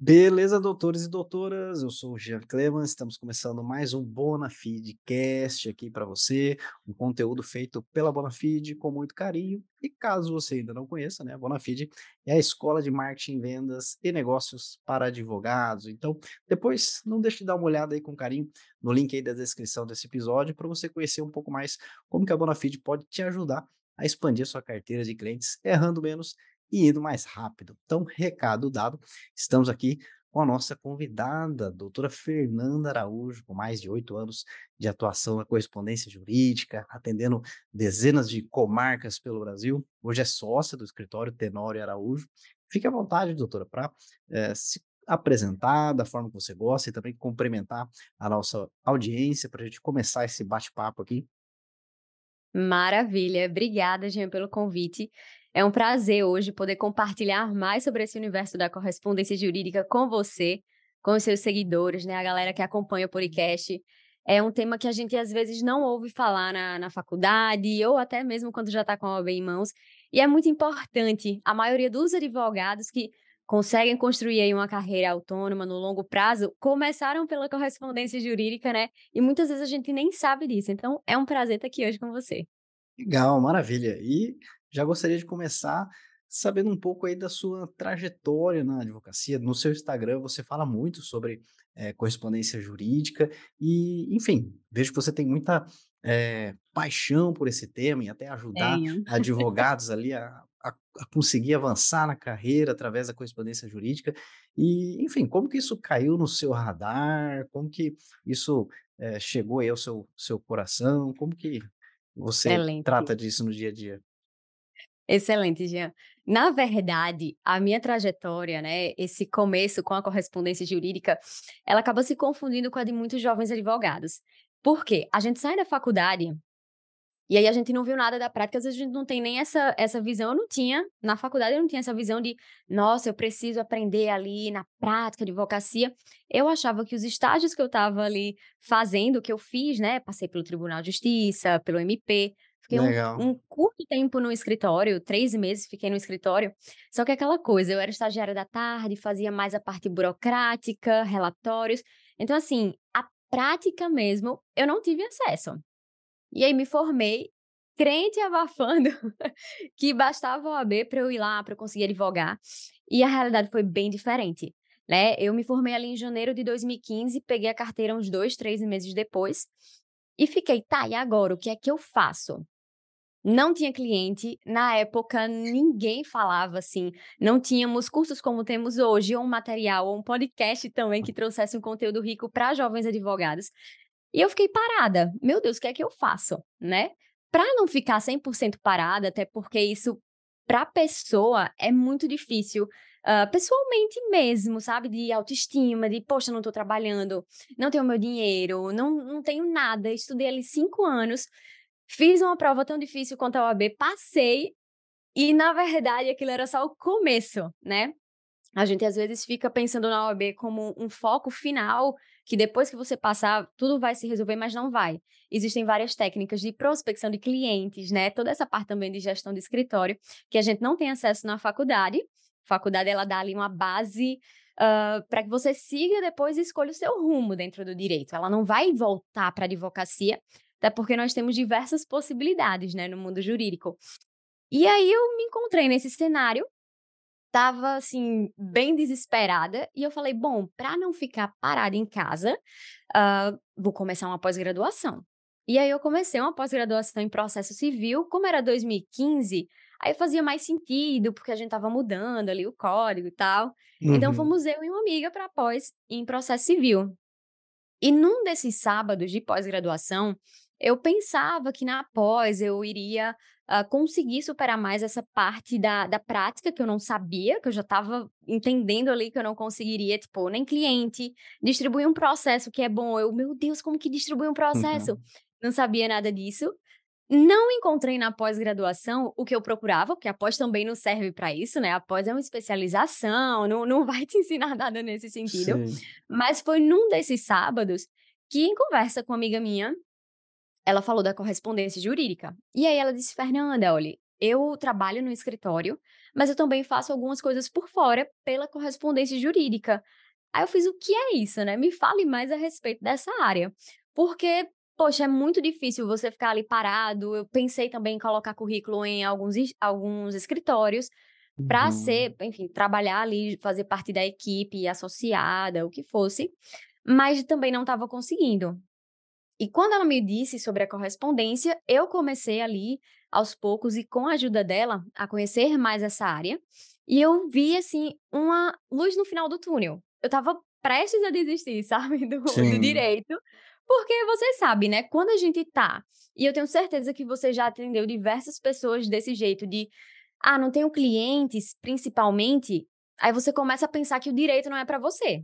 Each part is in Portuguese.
Beleza, doutores e doutoras, eu sou o Jean Clemens, estamos começando mais um Bonafide Cast aqui para você, um conteúdo feito pela Bonafide com muito carinho. E caso você ainda não conheça, né, a Bonafide é a escola de marketing, vendas e negócios para advogados. Então, depois não deixe de dar uma olhada aí com carinho no link aí da descrição desse episódio para você conhecer um pouco mais como que a Bonafide pode te ajudar a expandir sua carteira de clientes errando menos e indo mais rápido. Então, recado dado, estamos aqui com a nossa convidada, a doutora Fernanda Araújo, com mais de oito anos de atuação na correspondência jurídica, atendendo dezenas de comarcas pelo Brasil. Hoje é sócia do escritório Tenório Araújo. Fique à vontade, doutora, para é, se apresentar da forma que você gosta e também cumprimentar a nossa audiência para a gente começar esse bate-papo aqui. Maravilha, obrigada, Jean, pelo convite. É um prazer hoje poder compartilhar mais sobre esse universo da correspondência jurídica com você, com os seus seguidores, né? A galera que acompanha o podcast. É um tema que a gente às vezes não ouve falar na, na faculdade ou até mesmo quando já está com a OAB em mãos. E é muito importante. A maioria dos advogados que conseguem construir aí uma carreira autônoma no longo prazo começaram pela correspondência jurídica, né? E muitas vezes a gente nem sabe disso. Então é um prazer estar aqui hoje com você. Legal, maravilha. E já gostaria de começar sabendo um pouco aí da sua trajetória na advocacia. No seu Instagram você fala muito sobre é, correspondência jurídica e, enfim, vejo que você tem muita é, paixão por esse tema e até ajudar Tenho. advogados ali a, a, a, conseguir avançar na carreira através da correspondência jurídica. E, enfim, como que isso caiu no seu radar? Como que isso é, chegou aí ao seu, seu coração? Como que você Excelente. trata disso no dia a dia? Excelente, Jean. Na verdade, a minha trajetória, né, esse começo com a correspondência jurídica, ela acaba se confundindo com a de muitos jovens advogados. Por quê? A gente sai da faculdade e aí a gente não viu nada da prática, às vezes a gente não tem nem essa, essa visão. Eu não tinha, na faculdade eu não tinha essa visão de, nossa, eu preciso aprender ali na prática advocacia. Eu achava que os estágios que eu estava ali fazendo, que eu fiz, né, passei pelo Tribunal de Justiça, pelo MP, Fiquei um, um curto tempo no escritório, três meses fiquei no escritório. Só que aquela coisa, eu era estagiária da tarde, fazia mais a parte burocrática, relatórios. Então, assim, a prática mesmo, eu não tive acesso. E aí me formei, crente e abafando, que bastava o OAB para eu ir lá, para eu conseguir advogar. E a realidade foi bem diferente. Né? Eu me formei ali em janeiro de 2015, peguei a carteira uns dois, três meses depois. E fiquei, tá, e agora? O que é que eu faço? Não tinha cliente, na época ninguém falava assim, não tínhamos cursos como temos hoje, ou um material, ou um podcast também que trouxesse um conteúdo rico para jovens advogados. E eu fiquei parada. Meu Deus, o que é que eu faço, né? Para não ficar 100% parada, até porque isso para a pessoa é muito difícil, uh, pessoalmente mesmo, sabe? De autoestima, de, poxa, não estou trabalhando, não tenho meu dinheiro, não, não tenho nada, estudei ali cinco anos, Fiz uma prova tão difícil quanto a OAB, passei, e na verdade aquilo era só o começo, né? A gente às vezes fica pensando na OAB como um foco final, que depois que você passar, tudo vai se resolver, mas não vai. Existem várias técnicas de prospecção de clientes, né? Toda essa parte também de gestão de escritório, que a gente não tem acesso na faculdade. A faculdade, ela dá ali uma base uh, para que você siga depois e escolha o seu rumo dentro do direito. Ela não vai voltar para a advocacia, até porque nós temos diversas possibilidades, né, no mundo jurídico. E aí eu me encontrei nesse cenário, tava assim bem desesperada e eu falei, bom, para não ficar parada em casa, uh, vou começar uma pós-graduação. E aí eu comecei uma pós-graduação em processo civil, como era 2015, aí fazia mais sentido, porque a gente tava mudando ali o código e tal. Então Uhum. fomos eu e uma amiga para pós em processo civil. E num desses sábados de pós-graduação, eu pensava que na pós eu iria uh, conseguir superar mais essa parte da, da prática que eu não sabia, que eu já estava entendendo ali que eu não conseguiria, tipo, nem cliente, distribuir um processo que é bom. Eu, meu Deus, como que distribui um processo? Uhum. Não sabia nada disso. Não encontrei na pós-graduação o que eu procurava, porque a pós também não serve para isso, né? A pós é uma especialização, não, não vai te ensinar nada nesse sentido. Sim. Mas foi num desses sábados que, em conversa com uma amiga minha, ela falou da correspondência jurídica. E aí ela disse: Fernanda, olha, eu trabalho no escritório, mas eu também faço algumas coisas por fora pela correspondência jurídica. Aí eu fiz o que é isso, né? Me fale mais a respeito dessa área. Porque, poxa, é muito difícil você ficar ali parado. Eu pensei também em colocar currículo em alguns, alguns escritórios para Uhum. ser, enfim, trabalhar ali, fazer parte da equipe associada, o que fosse, mas também não estava conseguindo. E quando ela me disse sobre a correspondência, eu comecei ali, aos poucos, e com a ajuda dela, a conhecer mais essa área. E eu vi, assim, uma luz no final do túnel. Eu estava prestes a desistir, sabe, do, do direito, porque você sabe, né? Quando a gente tá, e eu tenho certeza que você já atendeu diversas pessoas desse jeito, de ah, não tenho clientes, principalmente, aí você começa a pensar que o direito não é para você.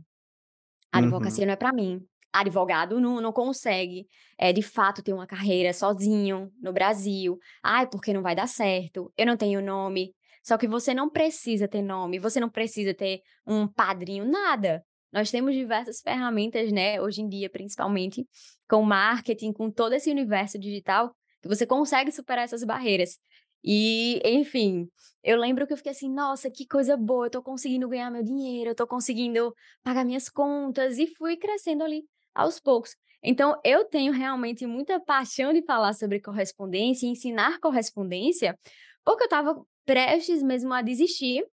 A Uhum. advocacia não é para mim. Advogado não não consegue, eh, de fato ter uma carreira sozinho no Brasil. "Ai, porque não vai dar certo, eu não tenho nome". Só que você não precisa ter nome, você não precisa ter um padrinho, nada. Nós temos diversas ferramentas, né, hoje em dia, principalmente, com marketing, com todo esse universo digital, que você consegue superar essas barreiras. E, enfim, eu lembro que eu fiquei assim: "Nossa, que coisa boa, eu tô conseguindo ganhar meu dinheiro, eu tô conseguindo pagar minhas contas", e fui crescendo ali aos poucos. Então eu tenho realmente muita paixão de falar sobre correspondência e ensinar correspondência, porque eu estava prestes mesmo a desistir.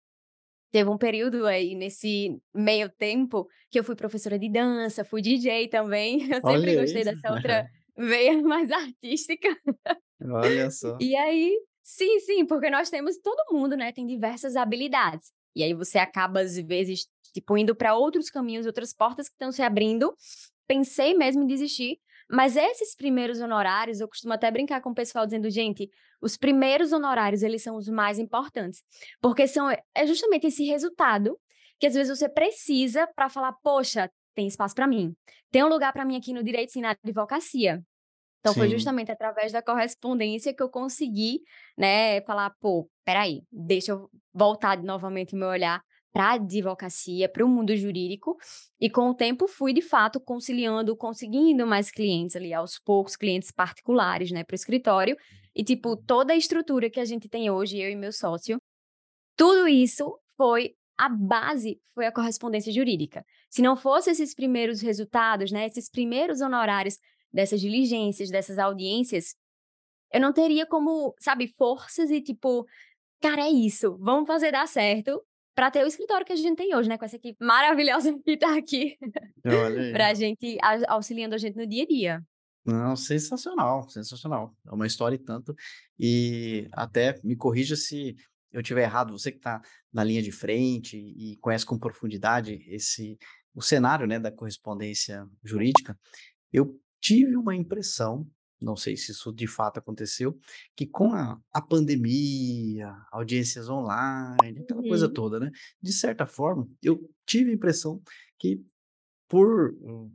Teve um período aí nesse meio tempo que eu fui professora de dança, fui DJ também, eu Olha sempre gostei dessa outra veia mais artística. Olha só. E aí sim, sim, porque nós temos todo mundo, né, tem diversas habilidades. E aí você acaba, às vezes, tipo, indo para outros caminhos, outras portas que estão se abrindo. Pensei mesmo em desistir, mas esses primeiros honorários, eu costumo até brincar com o pessoal dizendo: "Gente, os primeiros honorários, eles são os mais importantes", porque são é justamente esse resultado que às vezes você precisa para falar: "Poxa, tem espaço para mim, tem um lugar para mim aqui no direito e na advocacia". Então foi Sim. justamente através da correspondência que eu consegui, né, falar: "Pô, espera aí, deixa eu voltar novamente o meu olhar para a advocacia, para o mundo jurídico", e com o tempo fui de fato conciliando, conseguindo mais clientes ali aos poucos, clientes particulares, né, para o escritório, e tipo, toda a estrutura que a gente tem hoje, eu e meu sócio, tudo isso foi a base foi a correspondência jurídica. Se não fosse esses primeiros resultados, né, esses primeiros honorários dessas diligências, dessas audiências, eu não teria como, sabe, forças e tipo, cara, é isso, vamos fazer dar certo para ter o escritório que a gente tem hoje, né, com essa equipe maravilhosa que tá aqui aí. pra gente a auxiliando a gente no dia a dia. Não, sensacional, sensacional. É uma história e tanto. E até me corrija se eu estiver errado, você que está na linha de frente e conhece com profundidade esse o cenário, né, da correspondência jurídica, eu tive uma impressão, não sei se isso de fato aconteceu, que com a a pandemia, audiências online, aquela coisa Uhum. toda, né, de certa forma, eu tive a impressão que por um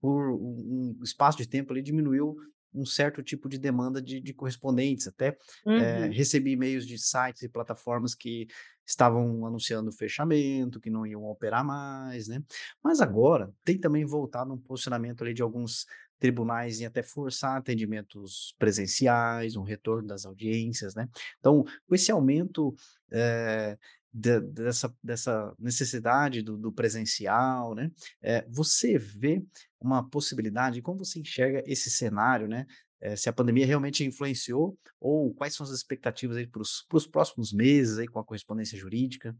por um espaço de tempo ali diminuiu um certo tipo de demanda de de correspondentes, até, eh, Uhum. recebi e-mails de sites e plataformas que estavam anunciando fechamento, que não iam operar mais, né. Mas agora tem também voltado um posicionamento ali de alguns tribunais em até forçar atendimentos presenciais, um retorno das audiências, né. Então, com esse aumento, eh, da dessa dessa necessidade do do presencial, né, eh, você vê uma possibilidade como você enxerga esse cenário, né, eh, se a pandemia realmente influenciou ou quais são as expectativas aí para os próximos meses aí com a correspondência jurídica?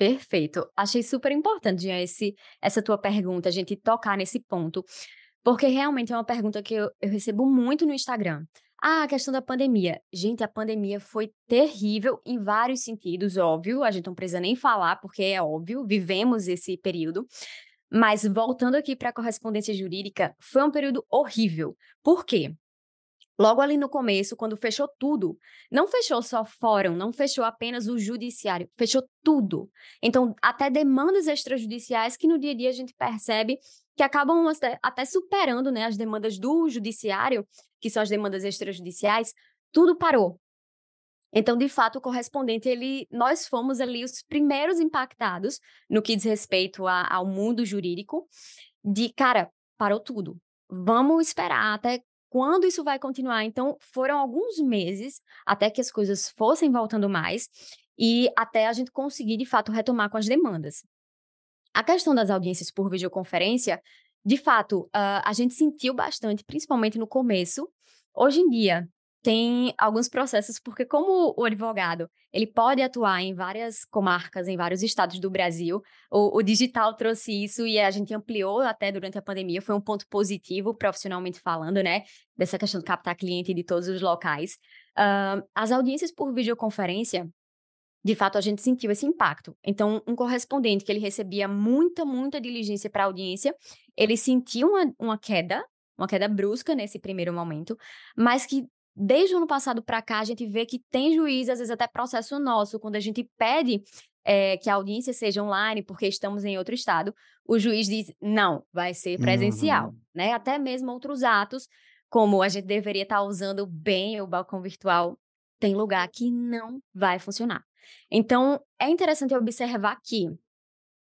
Perfeito. Achei super importante, Jean, esse essa tua pergunta, a gente tocar nesse ponto, porque realmente é uma pergunta que eu eu recebo muito no Instagram. "Ah, a questão da pandemia". Gente, a pandemia foi terrível em vários sentidos, óbvio, a gente não precisa nem falar, porque é óbvio, vivemos esse período. Mas voltando aqui para a correspondência jurídica, foi um período horrível. Por quê? Logo ali no começo, quando fechou tudo, não fechou só fórum, não fechou apenas o judiciário, fechou tudo. Então, até demandas extrajudiciais que no dia a dia a gente percebe que acabam até superando, né, as demandas do judiciário, que são as demandas extrajudiciais, tudo parou. Então, de fato, o correspondente, ele nós fomos ali os primeiros impactados no que diz respeito a ao mundo jurídico, de: "Cara, parou tudo, vamos esperar até quando isso vai continuar. Então, foram alguns meses até que as coisas fossem voltando mais e até a gente conseguir, de fato, retomar com as demandas. A questão das audiências por videoconferência, de fato, uh, a gente sentiu bastante, principalmente no começo. Hoje em dia, tem alguns processos, porque como o advogado, ele pode atuar em várias comarcas, em vários estados do Brasil, o, o, digital trouxe isso e a gente ampliou até durante a pandemia, foi um ponto positivo, profissionalmente falando, né, dessa questão de captar cliente de todos os locais. Uh, as audiências por videoconferência, de fato, a gente sentiu esse impacto. Então, um correspondente que ele recebia muita, muita diligência para audiência, ele sentiu uma, uma queda, uma queda brusca nesse primeiro momento, mas que desde o ano passado para cá, a gente vê que tem juiz, às vezes até processo nosso, quando a gente pede é, que a audiência seja online porque estamos em outro estado, o juiz diz, não, vai ser presencial, uhum. né? Até mesmo outros atos, como a gente deveria estar tá usando bem o balcão virtual, tem lugar que não vai funcionar. Então, é interessante observar que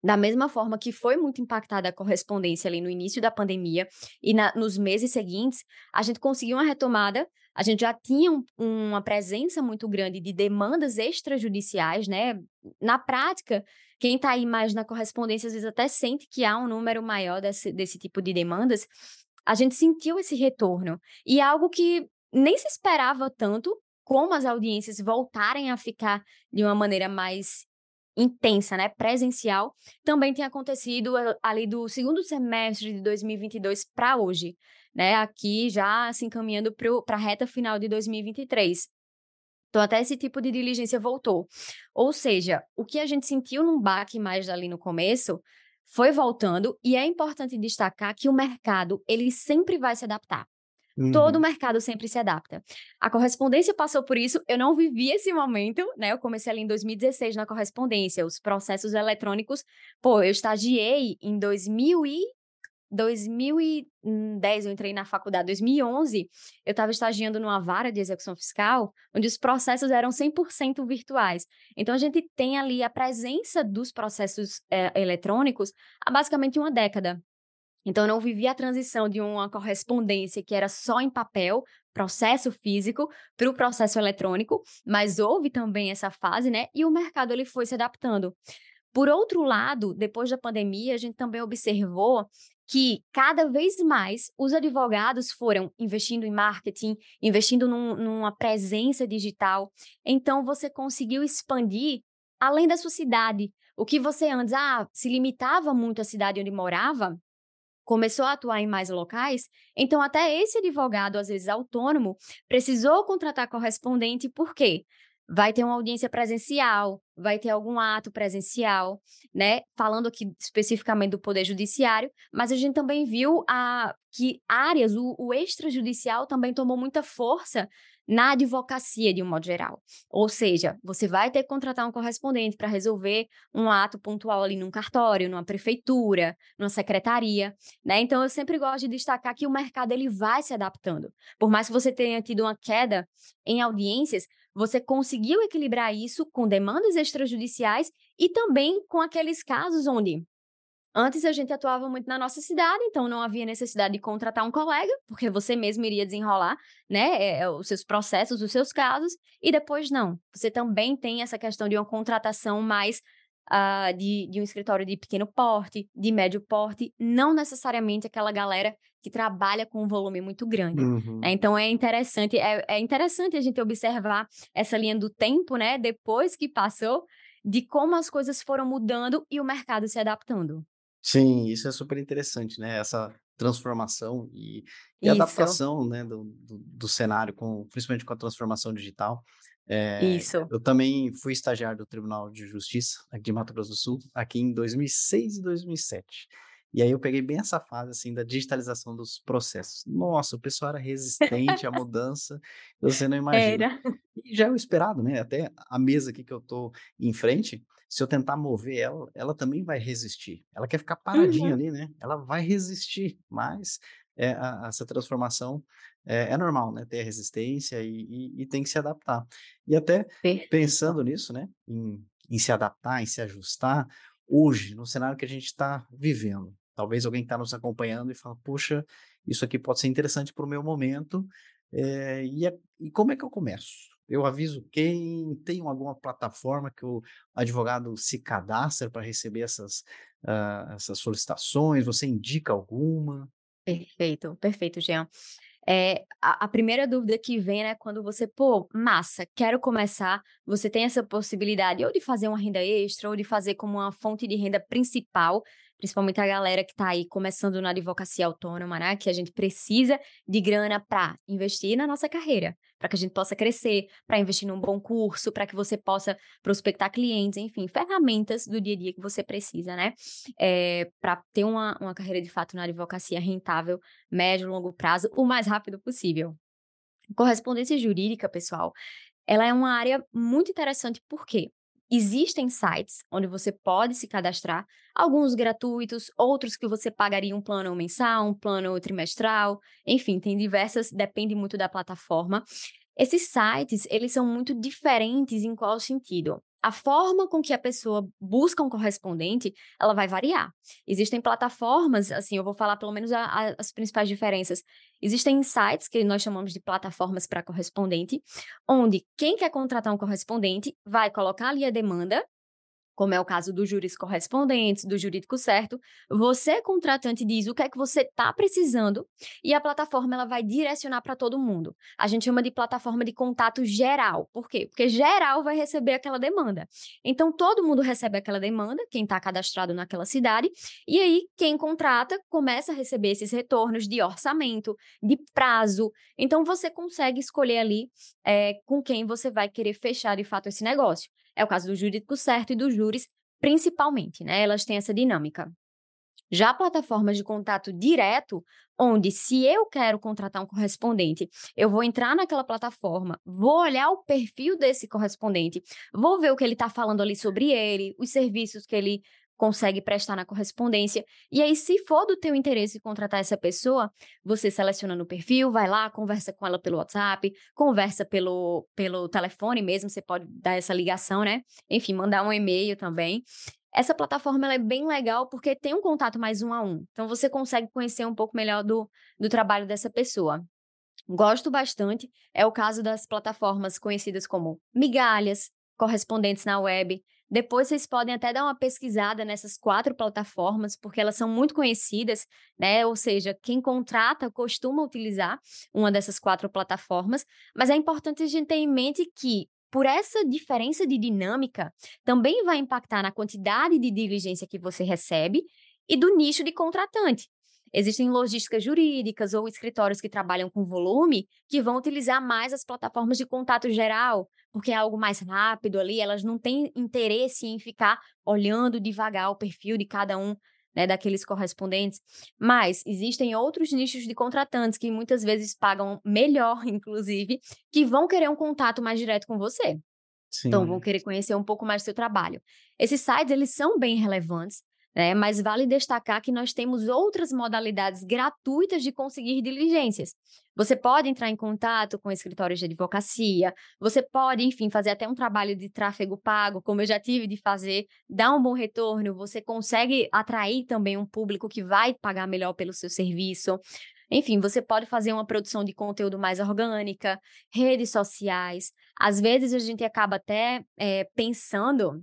da mesma forma que foi muito impactada a correspondência ali no início da pandemia e na, nos meses seguintes, a gente conseguiu uma retomada. A gente já tinha um, uma presença muito grande de demandas extrajudiciais, né? Na prática, quem está aí mais na correspondência às vezes até sente que há um número maior desse, desse tipo de demandas. A gente sentiu esse retorno. E é algo que nem se esperava tanto, como as audiências voltarem a ficar de uma maneira mais intensa, né, presencial, também tem acontecido ali do segundo semestre de 2022 para hoje, né, aqui já se encaminhando para a reta final de 2023. Então, até esse tipo de diligência voltou. Ou seja, o que a gente sentiu num baque mais ali no começo foi voltando, e é importante destacar que o mercado, ele sempre vai se adaptar. Uhum. Todo o mercado sempre se adapta. A correspondência passou por isso, eu não vivi esse momento, né? Eu comecei ali em 2016 na correspondência, os processos eletrônicos. Pô, eu estagiei em 2000 e 2010 eu entrei na faculdade, 2011 eu estava estagiando numa vara de execução fiscal, onde os processos eram 100% virtuais. Então a gente tem ali a presença dos processos é, eletrônicos há basicamente uma década. Então, eu não vivi a transição de uma correspondência que era só em papel, processo físico, para o processo eletrônico, mas houve também essa fase, né? E o mercado ele foi se adaptando. Por outro lado, depois da pandemia, a gente também observou que cada vez mais os advogados foram investindo em marketing, investindo num, numa presença digital. Então, você conseguiu expandir além da sua cidade. O que você antes ah, se limitava muito à cidade onde morava, começou a atuar em mais locais, então até esse advogado, às vezes autônomo, precisou contratar correspondente, por quê? Vai ter uma audiência presencial, vai ter algum ato presencial, né? Falando aqui especificamente do Poder Judiciário, mas a gente também viu a, que áreas, o, o extrajudicial também tomou muita força na advocacia de um modo geral. Ou seja, você vai ter que contratar um correspondente para resolver um ato pontual ali num cartório, numa prefeitura, numa secretaria, né? Então eu sempre gosto de destacar que o mercado ele vai se adaptando. Por mais que você tenha tido uma queda em audiências, você conseguiu equilibrar isso com demandas extrajudiciais e também com aqueles casos onde Antes a gente atuava muito na nossa cidade, então não havia necessidade de contratar um colega, porque você mesmo iria desenrolar, né, é, é, os seus processos, os seus casos, e depois não. Você também tem essa questão de uma contratação mais uh, de, de um escritório de pequeno porte, de médio porte, não necessariamente aquela galera que trabalha com um volume muito grande. Uhum. Né? Então é interessante, é, é interessante a gente observar essa linha do tempo, né, depois que passou, de como as coisas foram mudando e o mercado se adaptando. Sim, isso é super interessante, né? Essa transformação e, e adaptação, né, do, do, do, cenário, com, principalmente com a transformação digital. É, isso. Eu também fui estagiário do Tribunal de Justiça aqui de Mato Grosso do Sul, aqui em 2006 e 2007. E aí eu peguei bem essa fase assim da digitalização dos processos. Nossa, o pessoal era resistente à mudança, você não imagina. Era. E já é o esperado, né? Até a mesa aqui que eu tô em frente, se eu tentar mover ela, ela também vai resistir. Ela quer ficar paradinha uhum. ali, né? Ela vai resistir, mas é, a, essa transformação é, é, normal, né? Ter resistência e, e, e, tem que se adaptar. E até Perfeito. pensando nisso, né? Em, em se adaptar, em se ajustar, hoje, no cenário que a gente está vivendo, talvez alguém que está nos acompanhando e fala, poxa, isso aqui pode ser interessante para o meu momento, é, e, é, e como é que eu começo? Eu aviso quem, tem alguma plataforma que o advogado se cadastra para receber essas, uh, essas solicitações? Você indica alguma? Perfeito, perfeito, Jean. É, a, a, primeira dúvida que vem, né, quando você, pô, massa, quero começar, você tem essa possibilidade ou de fazer uma renda extra ou de fazer como uma fonte de renda principal principalmente a galera que está aí começando na advocacia autônoma, né? Que a gente precisa de grana para investir na nossa carreira, para que a gente possa crescer, para investir num bom curso, para que você possa prospectar clientes, enfim, ferramentas do dia a dia que você precisa, né? É, eh, para ter uma, uma carreira de fato na advocacia rentável, médio longo prazo, o mais rápido possível. Correspondência jurídica, pessoal, ela é uma área muito interessante, por quê? Existem sites onde você pode se cadastrar, alguns gratuitos, outros que você pagaria um plano mensal, um plano trimestral, enfim, tem diversas, depende muito da plataforma. Esses sites, eles são muito diferentes em qual sentido? A forma com que a pessoa busca um correspondente, ela vai variar. Existem plataformas, assim, eu vou falar pelo menos a, a, as principais diferenças. Existem sites que nós chamamos de plataformas para correspondente, onde quem quer contratar um correspondente vai colocar ali a demanda, como é o caso dos júris correspondentes, do jurídico certo, você, contratante, diz o que é que você está precisando e a plataforma ela vai direcionar para todo mundo. A gente chama de plataforma de contato geral. Por quê? Porque geral vai receber aquela demanda. Então, todo mundo recebe aquela demanda, quem está cadastrado naquela cidade, e aí quem contrata começa a receber esses retornos de orçamento, de prazo. Então, você consegue escolher ali é, com quem você vai querer fechar de fato esse negócio. É o caso do jurídico certo e dos júris, principalmente, né? Elas têm essa dinâmica. Já plataformas de contato direto, onde se eu quero contratar um correspondente, eu vou entrar naquela plataforma, vou olhar o perfil desse correspondente, vou ver o que ele está falando ali sobre ele, os serviços que ele consegue prestar na correspondência. E aí, se for do teu interesse contratar essa pessoa, você seleciona no perfil, vai lá, conversa com ela pelo WhatsApp, conversa pelo, pelo telefone mesmo, você pode dar essa ligação, né? Enfim, mandar um e-mail também. Essa plataforma é bem legal porque tem um contato mais um a um. Então, você consegue conhecer um pouco melhor do, do trabalho dessa pessoa. Gosto bastante. É o caso das plataformas conhecidas como migalhas, correspondentes na web, depois vocês podem até dar uma pesquisada nessas quatro plataformas, porque elas são muito conhecidas, né? Ou seja, quem contrata costuma utilizar uma dessas quatro plataformas, mas é importante a gente ter em mente que por essa diferença de dinâmica, também vai impactar na quantidade de diligência que você recebe e do nicho de contratante. Existem logísticas jurídicas ou escritórios que trabalham com volume que vão utilizar mais as plataformas de contato geral, porque é algo mais rápido ali, elas não têm interesse em ficar olhando devagar o perfil de cada um né, daqueles correspondentes. Mas existem outros nichos de contratantes que muitas vezes pagam melhor, inclusive, que vão querer um contato mais direto com você. Sim. Então, vão querer conhecer um pouco mais do seu trabalho. Esses sites, eles são bem relevantes, né? Mas vale destacar que nós temos outras modalidades gratuitas de conseguir diligências. Você pode entrar em contato com escritórios de advocacia, você pode, enfim, fazer até um trabalho de tráfego pago, como eu já tive de fazer, dar um bom retorno, você consegue atrair também um público que vai pagar melhor pelo seu serviço. Enfim, você pode fazer uma produção de conteúdo mais orgânica, redes sociais. Às vezes a gente acaba até é, pensando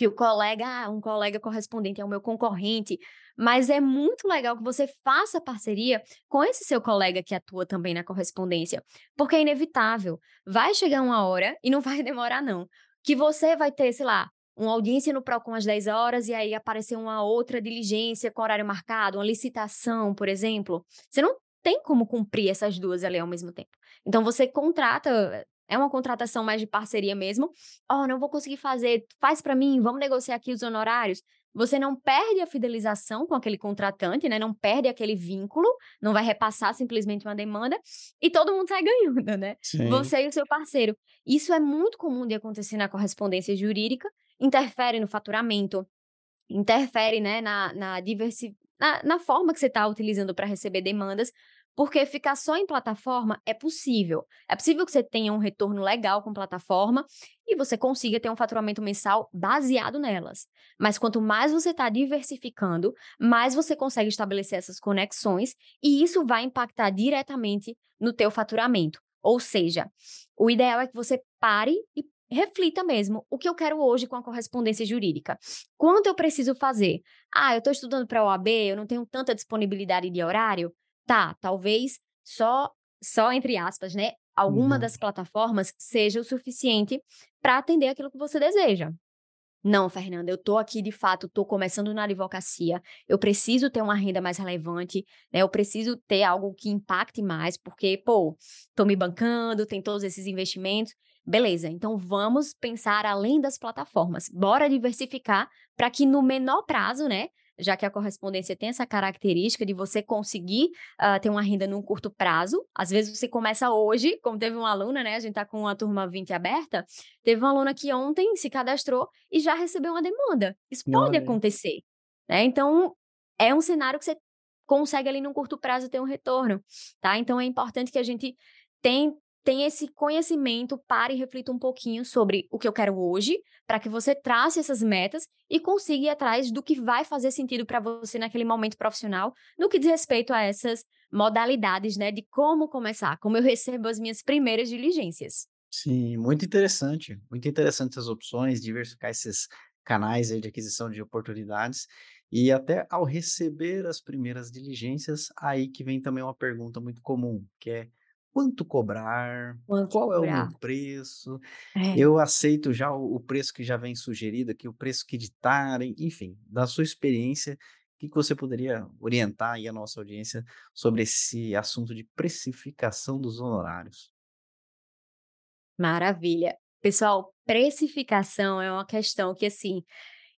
que o colega, ah, um colega correspondente é o meu concorrente, mas é muito legal que você faça parceria com esse seu colega que atua também na correspondência, porque é inevitável. Vai chegar uma hora e não vai demorar não, que você vai ter, sei lá, uma audiência no PROCON às 10 horas e aí aparecer uma outra diligência com horário marcado, uma licitação, por exemplo. Você não tem como cumprir essas duas ali ao mesmo tempo. Então você contrata é uma contratação mais de parceria mesmo. Oh, não vou conseguir fazer, faz para mim, vamos negociar aqui os honorários. Você não perde a fidelização com aquele contratante, né? Não perde aquele vínculo, não vai repassar simplesmente uma demanda e todo mundo sai ganhando, né? Sim. Você e o seu parceiro. Isso é muito comum de acontecer na correspondência jurídica, interfere no faturamento, interfere, né, na, na diversidade. Na, na, forma que você está utilizando para receber demandas, Porque ficar só em plataforma é possível. É possível que você tenha um retorno legal com plataforma e você consiga ter um faturamento mensal baseado nelas. Mas quanto mais você está diversificando, mais você consegue estabelecer essas conexões e isso vai impactar diretamente no teu faturamento. Ou seja, o ideal é que você pare e reflita mesmo o que eu quero hoje com a correspondência jurídica. Quanto eu preciso fazer? Ah, eu estou estudando para a OAB, eu não tenho tanta disponibilidade de horário. Tá, talvez só, só entre aspas, né? Alguma Uhum. das plataformas seja o suficiente para atender aquilo que você deseja. Não, Fernanda, eu tô aqui de fato, tô começando na advocacia. Eu preciso ter uma renda mais relevante, né? Eu preciso ter algo que impacte mais, porque, pô, tô me bancando, tem todos esses investimentos. Beleza, então vamos pensar além das plataformas. Bora diversificar para que no menor prazo, né? Já que a correspondência tem essa característica de você conseguir uh, ter uma renda num curto prazo. Às vezes você começa hoje, como teve uma aluna, né? A gente tá com a turma 20 aberta. Teve uma aluna que ontem se cadastrou e já recebeu uma demanda. Isso pode Olha aí. acontecer, né? Então, é um cenário que você consegue ali num curto prazo ter um retorno, tá? Então, é importante que a gente tem, tem esse conhecimento, pare e reflita um pouquinho sobre o que eu quero hoje, para que você trace essas metas e consiga ir atrás do que vai fazer sentido para você naquele momento profissional, no que diz respeito a essas modalidades, né, de como começar, como eu recebo as minhas primeiras diligências. Sim, muito interessante. Muito interessante essas opções, diversificar esses canais de aquisição de oportunidades. E até ao receber as primeiras diligências, aí que vem também uma pergunta muito comum, que é quanto cobrar? Quanto Qual é o meu cobrar? preço? É. Eu aceito já o, o preço que já vem sugerido aqui, o preço que ditarem, enfim, da sua experiência, o que que você poderia orientar aí a nossa audiência sobre esse assunto de precificação dos honorários? Maravilha. Pessoal, precificação é uma questão que, assim,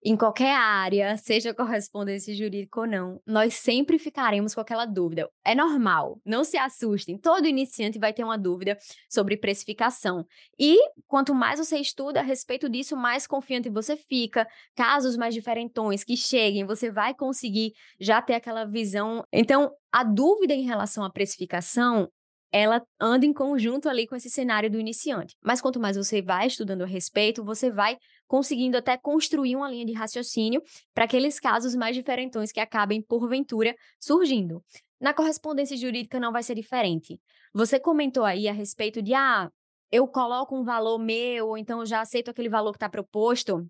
em qualquer área, seja correspondência jurídica ou não, nós sempre ficaremos com aquela dúvida. É normal, não se assustem. Todo iniciante vai ter uma dúvida sobre precificação. E quanto mais você estuda a respeito disso, mais confiante você fica. Casos mais diferentões que cheguem, você vai conseguir já ter aquela visão. Então, a dúvida em relação à precificação ela anda em conjunto ali com esse cenário do iniciante. Mas quanto mais você vai estudando a respeito, você vai conseguindo até construir uma linha de raciocínio para aqueles casos mais diferentões que acabem, porventura, surgindo. Na correspondência jurídica não vai ser diferente. Você comentou aí a respeito de, ah, eu coloco um valor meu, ou então eu já aceito aquele valor que está proposto.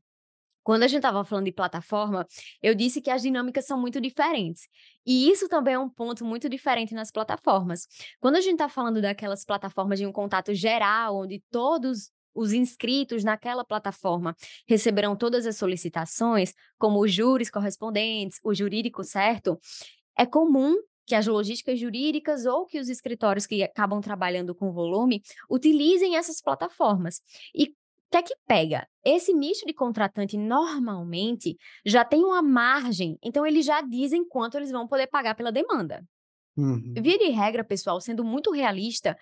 Quando a gente estava falando de plataforma, eu disse que as dinâmicas são muito diferentes. E isso também é um ponto muito diferente nas plataformas. Quando a gente está falando daquelas plataformas de um contato geral, onde todos os inscritos naquela plataforma receberão todas as solicitações, como os júris correspondentes, o jurídico certo, é comum que as logísticas jurídicas ou que os escritórios que acabam trabalhando com volume utilizem essas plataformas. E que é que pega? Esse nicho de contratante normalmente já tem uma margem, então eles já dizem quanto eles vão poder pagar pela demanda. Uhum. Via de regra, pessoal, sendo muito realista,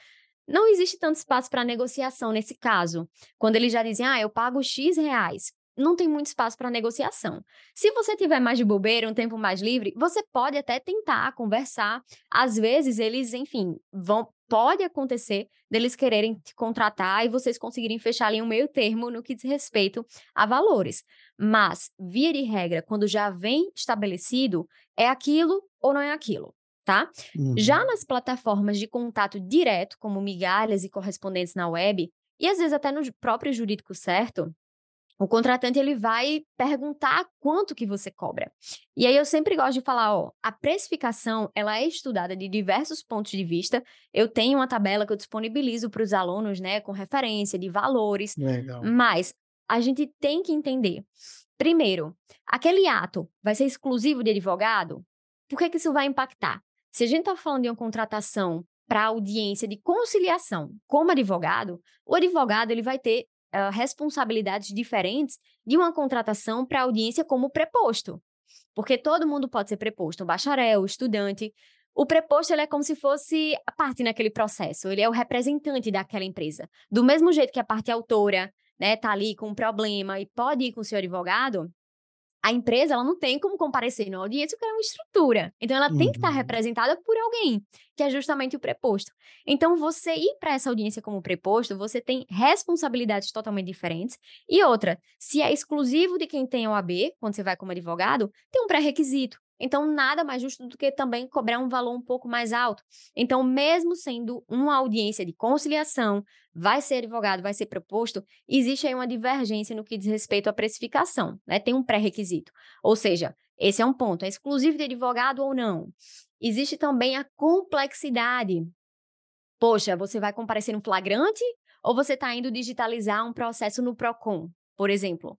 não existe tanto espaço para negociação nesse caso. Quando eles já dizem, ah, eu pago X reais, não tem muito espaço para negociação. Se você tiver mais de bobeira, um tempo mais livre, você pode até tentar conversar. Às vezes eles, enfim, vão pode acontecer deles quererem te contratar e vocês conseguirem fechar ali um meio termo no que diz respeito a valores. Mas, via de regra, quando já vem estabelecido, é aquilo ou não é aquilo, tá? Já Uhum. nas plataformas de contato direto, como migalhas e correspondentes na web, e às vezes até no próprio jurídico certo, o contratante ele vai perguntar quanto que você cobra. E aí eu sempre gosto de falar, ó, a precificação, ela é estudada de diversos pontos de vista. Eu tenho uma tabela que eu disponibilizo para os alunos, né, com referência de valores, Legal. mas a gente tem que entender. Primeiro, aquele ato vai ser exclusivo de advogado? Por que que isso vai impactar? Se a gente está falando de uma contratação para audiência de conciliação como advogado, o advogado ele vai ter ah, responsabilidades diferentes de uma contratação para audiência como preposto. Porque todo mundo pode ser preposto, um bacharel, estudante. O preposto ele é como se fosse a parte naquele processo, ele é o representante daquela empresa. Do mesmo jeito que a parte autora, né, tá ali com um problema e pode ir com o seu advogado, a empresa ela não tem como comparecer na audiência porque ela é uma estrutura. Então ela tem que estar Uhum. representada por alguém, que é justamente o preposto. Então você ir para essa audiência como preposto, você tem responsabilidades totalmente diferentes. E outra, se é exclusivo de quem tem OAB, quando você vai como advogado, tem um pré-requisito. Então nada mais justo do que também cobrar um valor um pouco mais alto. Então mesmo sendo uma audiência de conciliação, vai ser advogado, vai ser preposto, existe aí uma divergência no que diz respeito à precificação, né? Tem um pré-requisito. Ou seja, esse é um ponto, é exclusivo de advogado ou não. Existe também a complexidade. Poxa, você vai comparecer no flagrante ou você está indo digitalizar um processo no Procon, por exemplo?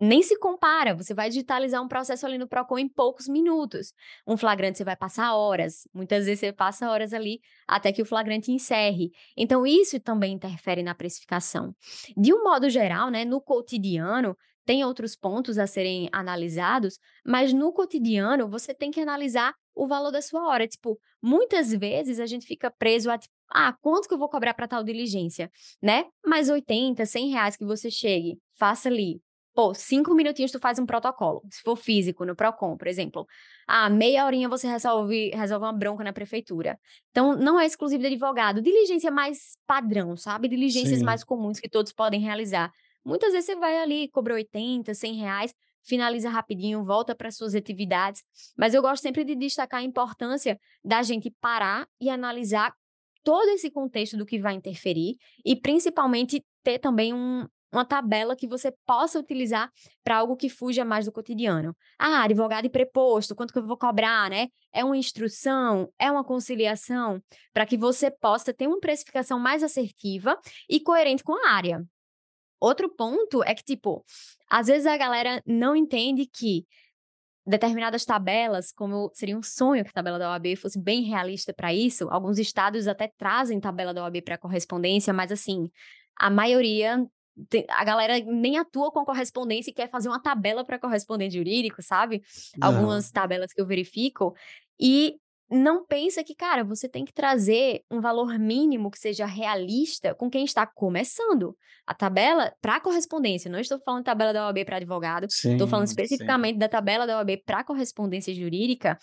Nem se compara, você vai digitalizar um processo ali no Procon em poucos minutos. Um flagrante você vai passar horas, muitas vezes você passa horas ali até que o flagrante encerre. Então isso também interfere na precificação. De um modo geral, né, no cotidiano, tem outros pontos a serem analisados, mas no cotidiano você tem que analisar o valor da sua hora. Tipo, muitas vezes a gente fica preso a, tipo, ah, quanto que eu vou cobrar para tal diligência, né? Mais 80, 100 reais que você chegue, faça ali. Pô, cinco minutinhos tu faz um protocolo. Se for físico, no Procon, por exemplo. Ah, meia horinha você resolve, resolve uma bronca na prefeitura. Então, não é exclusivo de advogado. Diligência mais padrão, sabe? Diligências Sim. mais comuns que todos podem realizar. Muitas vezes você vai ali, cobra 80, 100 reais, finaliza rapidinho, volta para suas atividades. Mas eu gosto sempre de destacar a importância da gente parar e analisar todo esse contexto do que vai interferir e principalmente ter também um, uma tabela que você possa utilizar para algo que fuja mais do cotidiano. Ah, advogado e preposto, quanto que eu vou cobrar, né? É uma instrução, é uma conciliação, para que você possa ter uma precificação mais assertiva e coerente com a área. Outro ponto é que, tipo, às vezes a galera não entende que determinadas tabelas, como seria um sonho que a tabela da OAB fosse bem realista para isso. Alguns estados até trazem tabela da OAB para correspondência, mas assim, a maioria a galera nem atua com correspondência e quer fazer uma tabela para correspondente jurídico, sabe? Algumas tabelas que eu verifico e não pensa que, cara, você tem que trazer um valor mínimo que seja realista com quem está começando. A tabela para correspondência, não estou falando tabela da OAB para advogado, estou falando Sim, sim. especificamente da tabela da OAB para correspondência jurídica.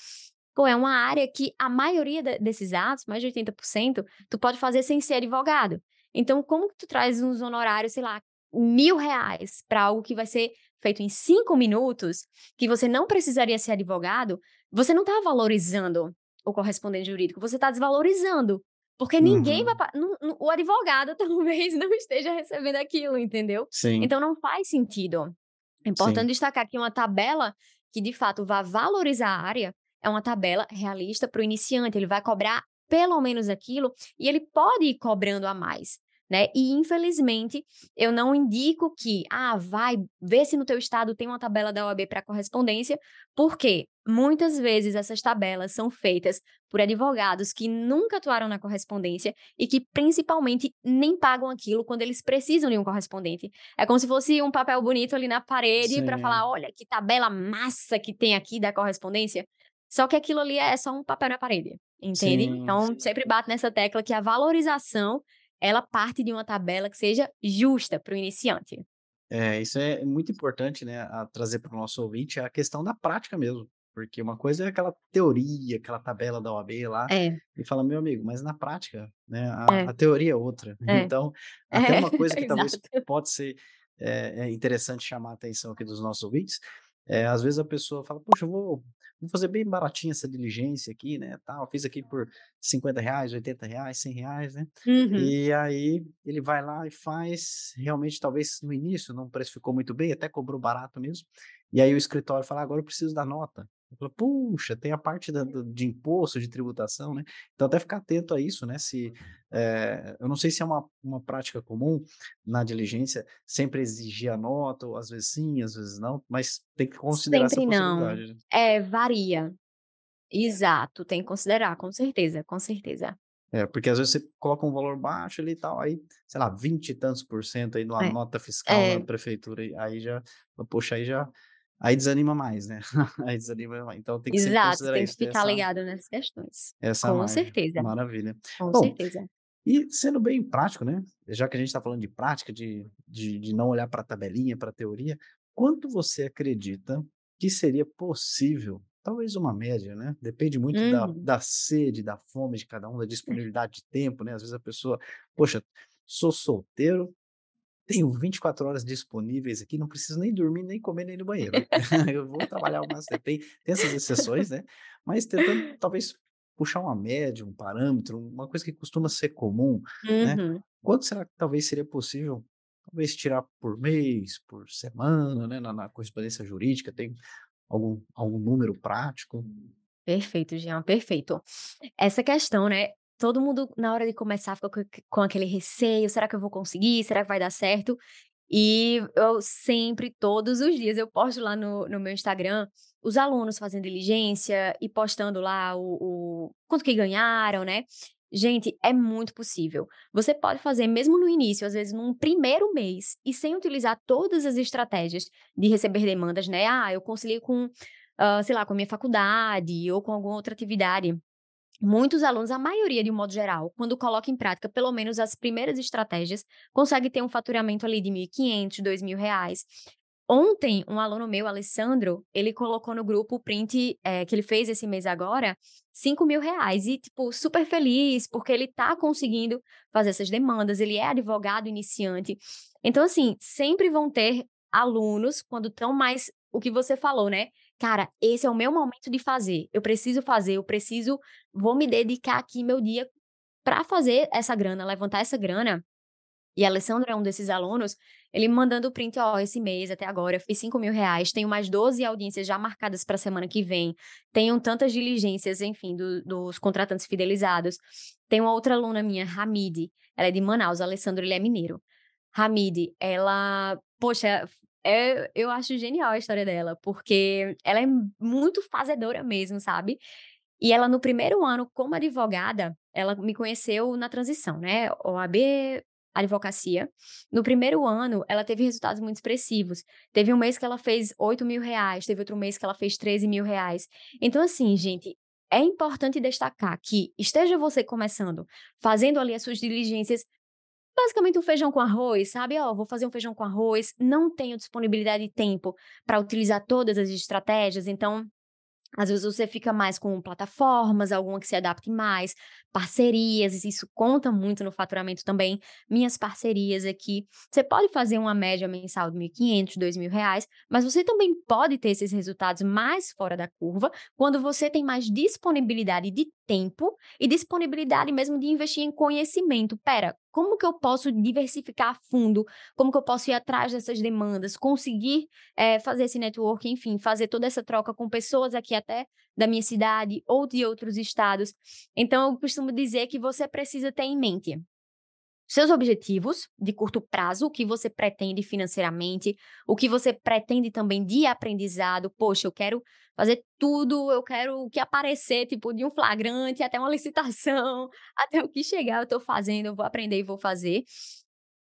Pô, é uma área que a maioria de- desses atos, mais de 80%, tu pode fazer sem ser advogado. Então, como que tu traz uns honorários, sei lá, mil reais para algo que vai ser feito em cinco minutos, que você não precisaria ser advogado, você não está valorizando o correspondente jurídico, você está desvalorizando. Porque ninguém vai. Uhum. pa- não- não- o advogado talvez não esteja recebendo aquilo, entendeu? Sim, Então não faz sentido. É importante sim. destacar que uma tabela que de fato vá valorizar a área é uma tabela realista para o iniciante. Ele vai cobrar pelo menos aquilo e ele pode ir cobrando a mais. Né? E infelizmente eu não indico que ah, vai ver se no teu estado tem uma tabela da OAB para correspondência, porque muitas vezes essas tabelas são feitas por advogados que nunca atuaram na correspondência e que principalmente nem pagam aquilo quando eles precisam de um correspondente. É como se fosse um papel bonito ali na parede para falar, olha que tabela massa que tem aqui da correspondência. Só que aquilo ali é só um papel na parede, entende? Sim, Então, sim. sempre bato nessa tecla que a valorização, ela parte de uma tabela que seja justa para o iniciante. É, isso é muito importante, né, a trazer para o nosso ouvinte a questão da prática mesmo. Porque uma coisa é aquela teoria, aquela tabela da OAB lá, É, e fala, meu amigo, mas na prática, né, a, é, a teoria é outra. é, Então, até é, uma coisa que talvez pode ser é, é interessante chamar a atenção aqui dos nossos ouvintes, é, às vezes a pessoa fala, poxa, eu vou, vou fazer bem baratinho essa diligência aqui, né, tal, fiz aqui por 50 reais, 80 reais, 100 reais, né, Uhum. e aí ele vai lá e faz, realmente talvez no início não precificou muito bem, até cobrou barato mesmo, e aí o escritório fala, agora eu preciso da nota. Puxa, tem a parte da- de imposto, de tributação, né? Então até ficar atento a isso, né? Se, eh, eu não sei se é uma, uma prática comum na diligência sempre exigir a nota, ou às vezes sim, às vezes não, mas tem que considerar essa Sempre não. possibilidade. né? É, varia. Exato, tem que considerar, com certeza, com certeza. É, porque às vezes você coloca um valor baixo ali e tal, aí, sei lá, 20 e tantos por cento aí numa É, nota fiscal na é, prefeitura, e aí já, poxa, aí já, aí desanima mais, né? Aí desanima mais. Então tem que exato, tem que ficar essa, ligado nessas questões. essa Com margem. certeza, Maravilha. com Bom, certeza. e sendo bem prático, né? Já que a gente está falando de prática, de, de, de não olhar para a tabelinha, para a teoria, quanto você acredita que seria possível, talvez uma média, né? Depende muito da, Uhum. da sede, da fome de cada um, da disponibilidade de tempo, né? Às vezes a pessoa, poxa, sou solteiro, tenho 24 horas disponíveis aqui, não preciso nem dormir, nem comer, nem ir no banheiro. Eu vou trabalhar o máximo tem tem essas exceções, né, mas tentando talvez puxar uma média, um parâmetro, uma coisa que costuma ser comum, né. Uhum. Quanto será que talvez seria possível, talvez tirar por mês, por semana, né, na na correspondência jurídica, tem algum algum número prático? Perfeito, Jean, perfeito. Essa questão, né, todo mundo na hora de começar fica com aque com aquele receio: "Será que eu vou conseguir? Será que vai dar certo?" E eu sempre, todos os dias, eu posto lá no no meu Instagram, os alunos fazendo diligência e postando lá o o quanto que ganharam, né. Gente, é muito possível. Você pode fazer mesmo no início, às vezes num primeiro mês, e sem utilizar todas as estratégias de receber demandas, né. "Ah, eu conciliei com, hã, sei lá, com a minha faculdade ou com alguma outra atividade". Muitos alunos, a maioria de um modo geral, quando coloca em prática pelo menos as primeiras estratégias, consegue ter um faturamento ali de 1.500, R$2.000. Ontem, um aluno meu, Alessandro, ele colocou no grupo o print, eh, que ele fez esse mês agora, R$5.000 e, tipo, super feliz, porque ele tá conseguindo fazer essas demandas, ele é advogado iniciante. Então, assim, sempre vão ter alunos quando estão mais o que você falou, né: "Cara, esse é o meu momento de fazer, eu preciso fazer, eu preciso vou me dedicar aqui meu dia pra fazer essa grana, levantar essa grana". E Alessandro é um desses alunos, ele me mandando o print: "Ó, esse mês até agora eu fiz R$5.000, tenho mais 12 audiências já marcadas pra semana que vem, tenho tantas diligências, enfim, do dos contratantes fidelizados". Tem uma outra aluna minha, Ramide, ela é de Manaus, Alessandro ele é mineiro. Ramide, ela, poxa, eh, eu acho genial a história dela, porque ela é muito fazedora mesmo, sabe. E ela no primeiro ano como advogada, ela me conheceu na transição, né, OAB, advocacia. No primeiro ano, ela teve resultados muito expressivos. Teve um mês que ela fez R$8.000, teve outro mês que ela fez R$13.000. Então, assim, gente, é importante destacar que esteja você começando, fazendo ali as suas diligências, basicamente um feijão com arroz, sabe, "Ó, vou fazer um feijão com arroz", não tenho disponibilidade de tempo pra utilizar todas as estratégias, então, às vezes você fica mais com plataformas, alguma que se adapte mais, parcerias, isso conta muito no faturamento também. Minhas parcerias aqui, você pode fazer uma média mensal de R$1.500, R$2.000, mas você também pode ter esses resultados mais fora da curva, quando você tem mais disponibilidade de tempo e disponibilidade mesmo de investir em conhecimento. "Espera, como que eu posso diversificar a fundo? Como que eu posso ir atrás dessas demandas? Conseguir, eh, fazer esse network, enfim, fazer toda essa troca com pessoas aqui até da minha cidade ou de outros estados". Então eu costumo dizer que você precisa ter em mente seus objetivos de curto prazo, o que você pretende financeiramente, o que você pretende também de aprendizado. "Poxa, eu quero fazer tudo, eu quero o que aparecer, tipo, de um flagrante até uma licitação, até o que chegar eu tô fazendo, eu vou aprender e vou fazer".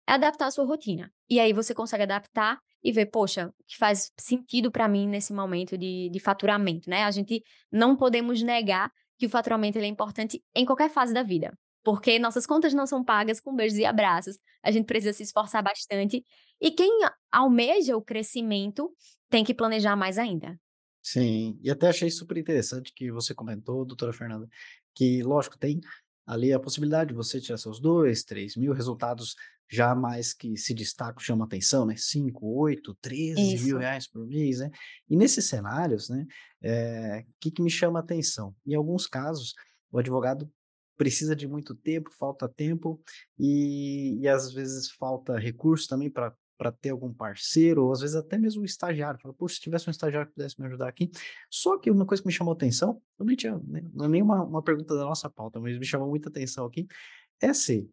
É adaptar a sua rotina. E aí você consegue adaptar e ver: "Poxa, o que faz sentido pra mim nesse momento de de faturamento", né. A gente não podemos negar que o faturamento é importante em qualquer fase da vida, porque nossas contas não são pagas com beijos e abraços, a gente precisa se esforçar bastante, e quem almeja o crescimento tem que planejar mais ainda. Sim, e até achei super interessante que você comentou, doutora Fernanda, que lógico, tem ali a possibilidade de você tirar seus 2, 3.000 resultados já mais que se destacam, chamam atenção, né, 5, 8, treze mil reais por mês, né. E nesses cenários, né, eh, que que me chama atenção? Em alguns casos, o advogado precisa de muito tempo, falta tempo, e e às vezes falta recurso também pra pra ter algum parceiro ou às vezes até mesmo um estagiário, fala: "Poxa, se tivesse um estagiário que pudesse me ajudar aqui". Só que uma coisa que me chamou atenção, nem tinha nem não é nem uma uma pergunta da nossa pauta, mas me chamou muita atenção aqui, é se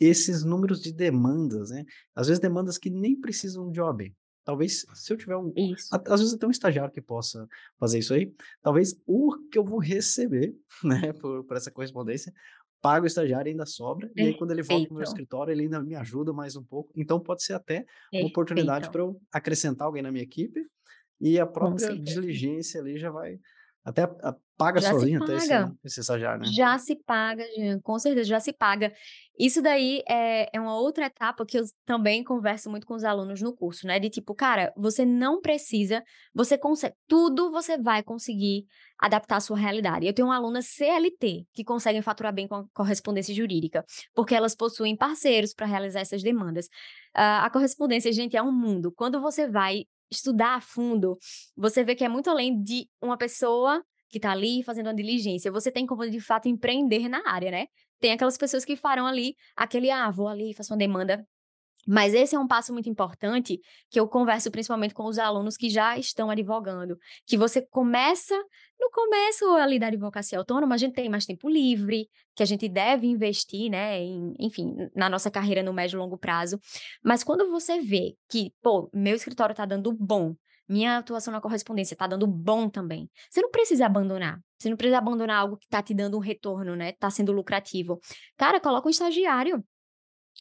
esses números de demandas, né, às vezes demandas que nem precisam de OAB. Talvez se eu tiver um Isso. às vezes até um estagiário que possa fazer isso aí, talvez o que eu vou receber, né, por por essa correspondência, pago o estagiário e ainda sobra, e aí quando ele volta para o meu escritório, ele ainda me ajuda mais um pouco. Então pode ser até uma oportunidade pra eu acrescentar alguém na minha equipe, e a própria diligência ali já vai Até a paga Já sozinho até esse esse estagiário, né? Já se paga, Jean, com certeza já se paga. Isso daí é é uma outra etapa que eu também converso muito com os alunos no curso, né, de tipo: "Cara, você não precisa você consegue tudo você vai conseguir adaptar à sua realidade". Eu tenho uma aluna CLT que conseguem faturar bem com a correspondência jurídica, porque elas possuem parceiros para realizar essas demandas. Ah, a correspondência, gente, é um mundo. Quando você vai estudar a fundo, você vê que é muito além de uma pessoa que tá ali fazendo uma diligência, você tem como de fato empreender na área, né. Tem aquelas pessoas que farão ali aquele: "Ah, vou ali, faço uma demanda", mas esse é um passo muito importante, que eu converso principalmente com os alunos que já estão advogando, que você começa no começo ali da advocacia autônoma, a gente tem mais tempo livre, que a gente deve investir, né, em enfim, na nossa carreira no médio e longo prazo, mas quando você vê que: "Pô, meu escritório tá dando bom, minha atuação na correspondência tá dando bom também", você não precisa abandonar, você não precisa abandonar algo que tá te dando um retorno, né, tá sendo lucrativo. Cara, coloca um estagiário.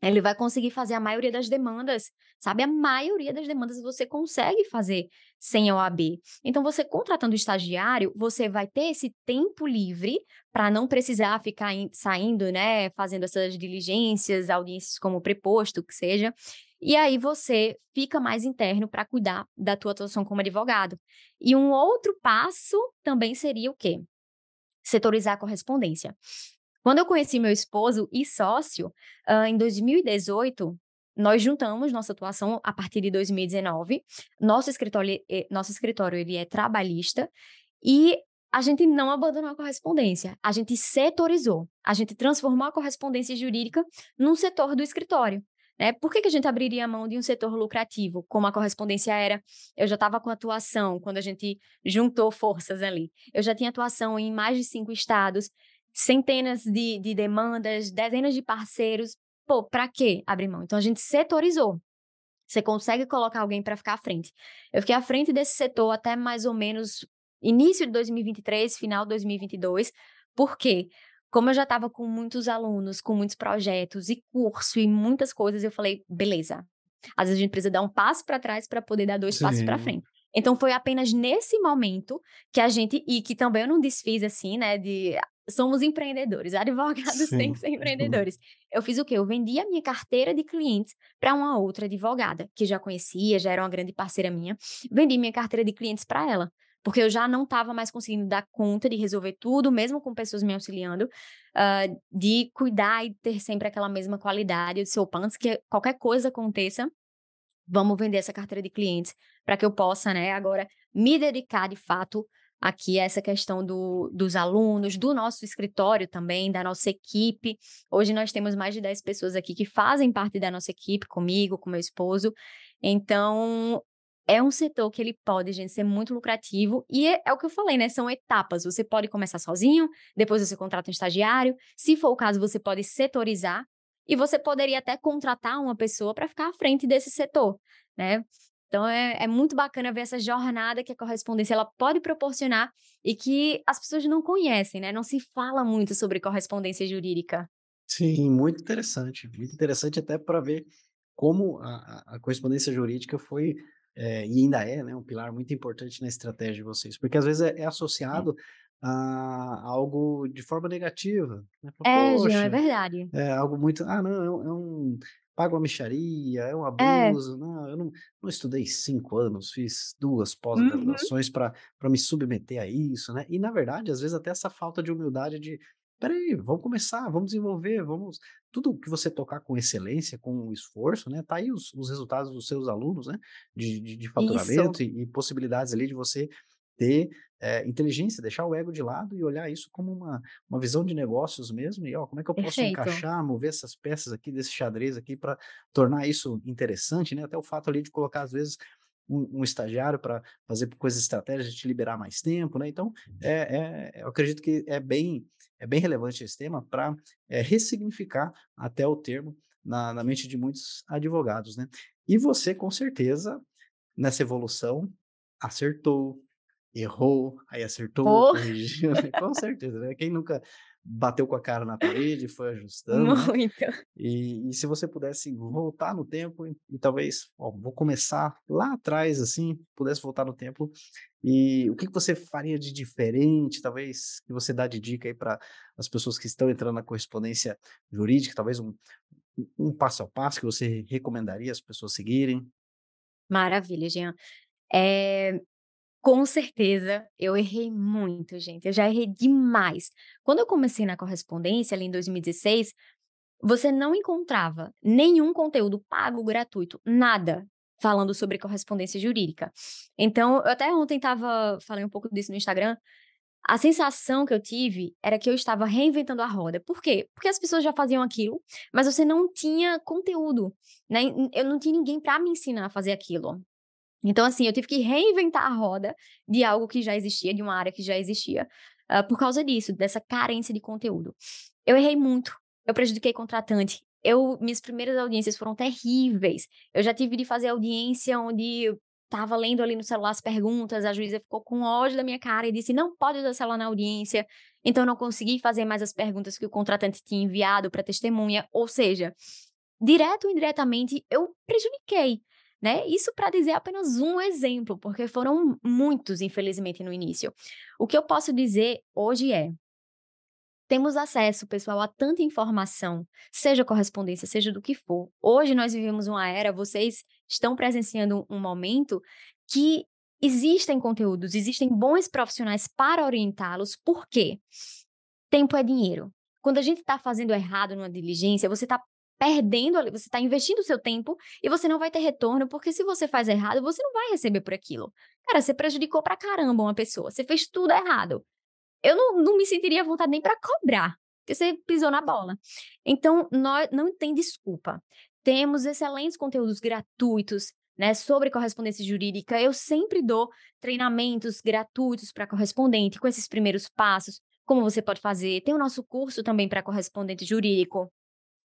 Ele vai conseguir fazer a maioria das demandas, sabe, a maioria das demandas você consegue fazer sem a OAB. Então você contratando estagiário, você vai ter esse tempo livre para não precisar ficar in saindo, né, fazendo essas diligências, audiências como preposto, que seja, e aí você fica mais interno para cuidar da tua atuação como advogado. E um outro passo também seria o quê? Setorizar a correspondência. Quando eu conheci meu esposo e sócio, em 2018, nós juntamos nossa atuação a partir de 2019. Nosso escritório e nosso escritório ele é trabalhista, e a gente não abandonou a correspondência, a gente setorizou, a gente transformou a correspondência jurídica num setor do escritório, né. Por que que a gente abriria a mão de um setor lucrativo, como a correspondência era? Eu já estava com atuação quando a gente juntou forças ali. Eu já tinha atuação em mais de 5 estados, centenas de de demandas, dezenas de parceiros. Pô, pra quê abrir mão? Então a gente setorizou. Você consegue colocar alguém para ficar à frente. Eu fiquei à frente desse setor até mais ou menos início de 2023, final de 2022. Por quê? Como eu já estava com muitos alunos, com muitos projetos e curso e muitas coisas, eu falei: "Beleza, às vezes a gente precisa dar um passo para trás para poder dar 2 passos para Sim. frente". Então foi apenas nesse momento que a gente e que também eu não desfiz assim, né, de somos empreendedores, advogados têm Sim. que ser empreendedores. Eu fiz o quê? Eu vendi a minha carteira de clientes para uma outra advogada, que já conhecia, já era uma grande parceira minha, vendi minha carteira de clientes para ela, porque eu já não estava mais conseguindo dar conta de resolver tudo, mesmo com pessoas me auxiliando, hã, de cuidar e ter sempre aquela mesma qualidade. Eu disse: "Opa, antes que qualquer coisa aconteça, vamos vender essa carteira de clientes, para que eu possa, né, agora me dedicar de fato aqui a essa questão do dos alunos, do nosso escritório também, da nossa equipe". Hoje nós temos mais de 10 pessoas aqui que fazem parte da nossa equipe, comigo, com meu esposo. Então, é um setor que ele pode, gente, ser muito lucrativo e é é o que eu falei, né, são etapas. Você pode começar sozinho, depois você contrata um estagiário, se for o caso, você pode setorizar, e você poderia até contratar uma pessoa para ficar à frente desse setor, né. Então é é muito bacana ver essa jornada que a correspondência ela pode proporcionar e que as pessoas não conhecem, né, não se fala muito sobre correspondência jurídica. Sim, muito interessante, muito interessante até para ver como a a a correspondência jurídica foi, eh, e ainda é, né, um pilar muito importante na estratégia de vocês, porque às vezes é é É. associado a algo de forma negativa, né, fala: É, Jean, é verdade. é algo muito: "Ah, não, é um é um paga uma mixaria, é um É. abuso, não, eu não não estudei 5 anos, fiz 2 Uhum. pós-graduações para para me submeter a isso", né. E na verdade, às vezes até essa falta de humildade de: "Espera aí, vamos começar, vamos desenvolver, vamos" tudo que você tocar com excelência, com esforço, né, tá aí os os resultados dos seus alunos, né, de de de faturamento e e possibilidades ali de você ter, eh, inteligência, deixar o ego de lado e olhar isso como uma uma visão de negócios mesmo e: "Ó, como é que eu posso Perfeito. encaixar, mover essas peças aqui desse xadrez aqui para tornar isso interessante", né, até o fato ali de colocar às vezes um um estagiário para fazer coisas estratégicas, te liberar mais tempo, né, então, é é eu acredito que é bem é bem relevante esse tema pra, eh, ressignificar até o termo na na mente de muitos advogados, né. E você com certeza, nessa evolução, acertou, errou, aí acertou, Oh. corrigiu, né, com certeza, né, quem nunca bateu com a cara na parede, foi ajustando, né? Muito. E, e se você pudesse voltar no tempo e, e talvez, ó, vou começar lá atrás, assim, pudesse voltar no tempo, e o que, que você faria de diferente, talvez, que você dá de dica aí para as pessoas que estão entrando na correspondência jurídica, talvez um, um passo a passo que você recomendaria as pessoas seguirem? Maravilha, Jean. Eh, com certeza, eu errei muito, gente. Eu já errei demais. Quando eu comecei na correspondência, ali em 2016, você não encontrava nenhum conteúdo pago gratuito, nada falando sobre correspondência jurídica. Então, eu até ontem estava falei um pouco disso no Instagram. A sensação que eu tive era que eu estava reinventando a roda. Por quê? Porque as pessoas já faziam aquilo, mas você não tinha conteúdo, né? Eu não tinha ninguém para me ensinar a fazer aquilo. Então, assim, eu tive que reinventar a roda de algo que já existia, de uma área que já existia, uh, por causa disso, dessa carência de conteúdo. Eu errei muito, eu prejudiquei contratante. Eu, minhas primeiras audiências foram terríveis. Eu já tive de fazer audiência onde eu estava lendo ali no celular as perguntas, a juíza ficou com ódio da minha cara e disse: não pode usar celular na audiência. Então, eu não consegui fazer mais as perguntas que o contratante tinha enviado para testemunha. Ou seja, direto ou indiretamente, eu prejudiquei né? Isso para dizer apenas um exemplo, porque foram muitos, infelizmente, no início. O que eu posso dizer hoje é: temos acesso, pessoal, a tanta informação, seja correspondência, seja do que for. Hoje nós vivemos uma era, vocês estão presenciando um momento que existem conteúdos, existem bons profissionais para orientá-los. Por quê? Tempo é dinheiro. Quando a gente está fazendo errado numa diligência, você está perdendo você está investindo o seu tempo e você não vai ter retorno, porque se você faz errado, você não vai receber por aquilo. Cara, você prejudicou pra caramba uma pessoa, você fez tudo errado. Eu não, não me sentiria à vontade nem para cobrar, porque você pisou na bola. Então, nós, não tem desculpa. Temos excelentes conteúdos gratuitos, né, sobre correspondência jurídica. Eu sempre dou treinamentos gratuitos para correspondente, com esses primeiros passos, como você pode fazer. Tem o nosso curso também para correspondente jurídico,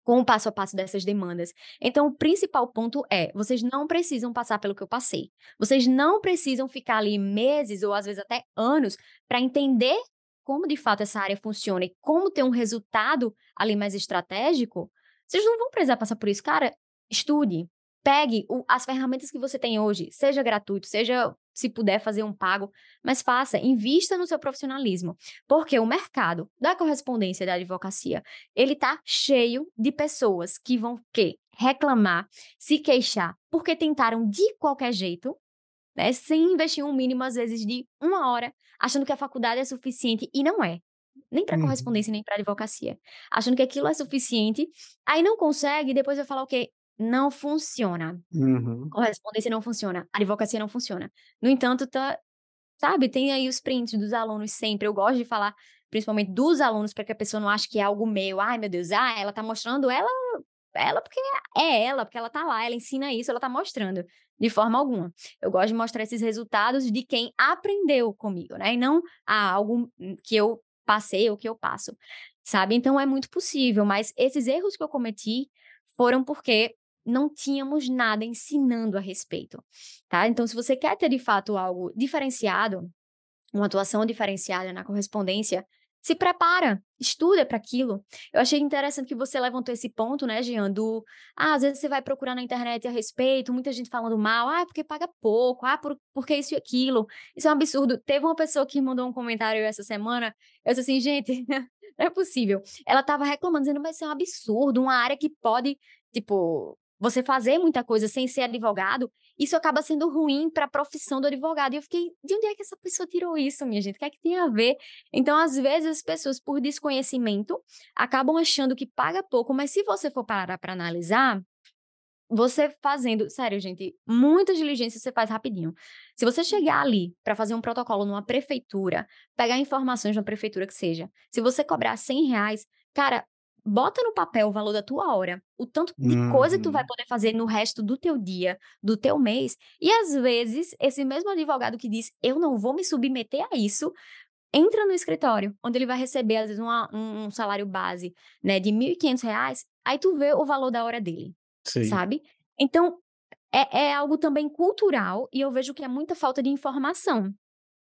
com o passo a passo dessas demandas. Então, o principal ponto é: vocês não precisam passar pelo que eu passei. Vocês não precisam ficar ali meses ou às vezes até anos para entender como de fato essa área funciona e como ter um resultado ali mais estratégico. Vocês não vão precisar passar por isso. Cara, estude, pegue o, as ferramentas que você tem hoje, seja gratuito, seja se puder fazer um pago, mas faça, invista no seu profissionalismo, porque o mercado da correspondência da advocacia, ele tá cheio de pessoas que vão que reclamar, se queixar, porque tentaram de qualquer jeito, né, sem investir um mínimo às vezes de uma hora, achando que a faculdade é suficiente e não é. Nem para uhum. correspondência, nem para advocacia. Achando que aquilo é suficiente, aí não consegue, depois vai falar o quê? Não funciona. Uhum. Correspondência não funciona, advocacia não funciona. No entanto, tá, sabe, tem aí os prints dos alunos sempre. Eu gosto de falar, principalmente dos alunos, para que a pessoa não ache que é algo meu. Ai, meu Deus, ah, ela tá mostrando ela, ela porque é ela, porque ela tá lá, ela ensina isso, ela tá mostrando. De forma alguma. Eu gosto de mostrar esses resultados de quem aprendeu comigo, né? E não ah, algo que eu passei ou que eu passo, sabe? Então é muito possível, mas esses erros que eu cometi foram porque não tínhamos nada ensinando a respeito, tá? Então, se você quer ter de fato algo diferenciado, uma atuação diferenciada na correspondência, se prepara, estuda para aquilo. Eu achei interessante que você levantou esse ponto, né, Jean, do, ah, às vezes você vai procurar na internet a respeito, muita gente falando mal, ah, porque paga pouco, ah, por, porque isso e aquilo. Isso é um absurdo. Teve uma pessoa que mandou um comentário essa semana, eu disse assim, gente, não é possível. Ela estava reclamando, dizendo, vai ser um absurdo, uma área que pode, tipo, você fazer muita coisa sem ser advogado, isso acaba sendo ruim para a profissão do advogado. E eu fiquei, de onde é que essa pessoa tirou isso, minha gente? O que é que tem a ver? Então, às vezes, as pessoas, por desconhecimento, acabam achando que paga pouco, mas se você for parar para analisar, você fazendo, sério, gente, muitas diligências você faz rapidinho. Se você chegar ali para fazer um protocolo numa prefeitura, pegar informações de uma prefeitura que seja, se você cobrar 100 reais, cara, bota no papel o valor da tua hora, o tanto de uhum. coisa que tu vai uhum. poder fazer no resto do teu dia, do teu mês. E às vezes, esse mesmo advogado que diz, eu não vou me submeter a isso, entra no escritório, onde ele vai receber, às vezes, uma, um, salário base, né, de R$ 1.500, aí tu vê o valor da hora dele, Sim. sabe? Então, é, é algo também cultural, e eu vejo que é muita falta de informação.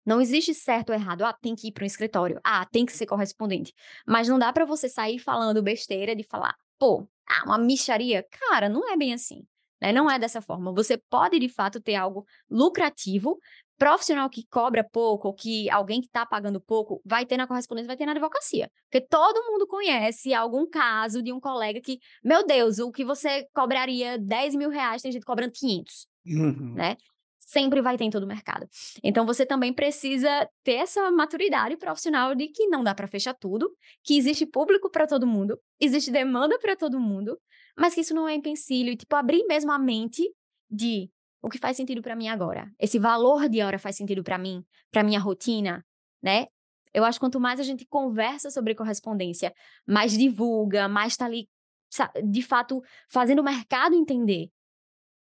Não existe certo ou errado. Ah, tem que ir para um escritório. Ah, tem que ser correspondente. Mas não dá para você sair falando besteira de falar, pô, ah, uma micharia. Cara, não é bem assim. Né? Não é dessa forma. Você pode, de fato, ter algo lucrativo, profissional que cobra pouco, ou que alguém que está pagando pouco, vai ter na correspondência, vai ter na advocacia. Porque todo mundo conhece algum caso de um colega que, meu Deus, o que você cobraria 10 mil reais, tem gente cobrando 500, Uhum. né? Sempre vai ter em todo o mercado. Então você também precisa ter essa maturidade profissional de que não dá para fechar tudo, que existe público para todo mundo, existe demanda para todo mundo, mas que isso não é empecilho e tipo abrir mesmo a mente de o que faz sentido para mim agora. Esse valor de hora faz sentido para mim, para minha rotina, né? Eu acho que quanto mais a gente conversa sobre correspondência, mais divulga, mais tá ali de fato fazendo o mercado entender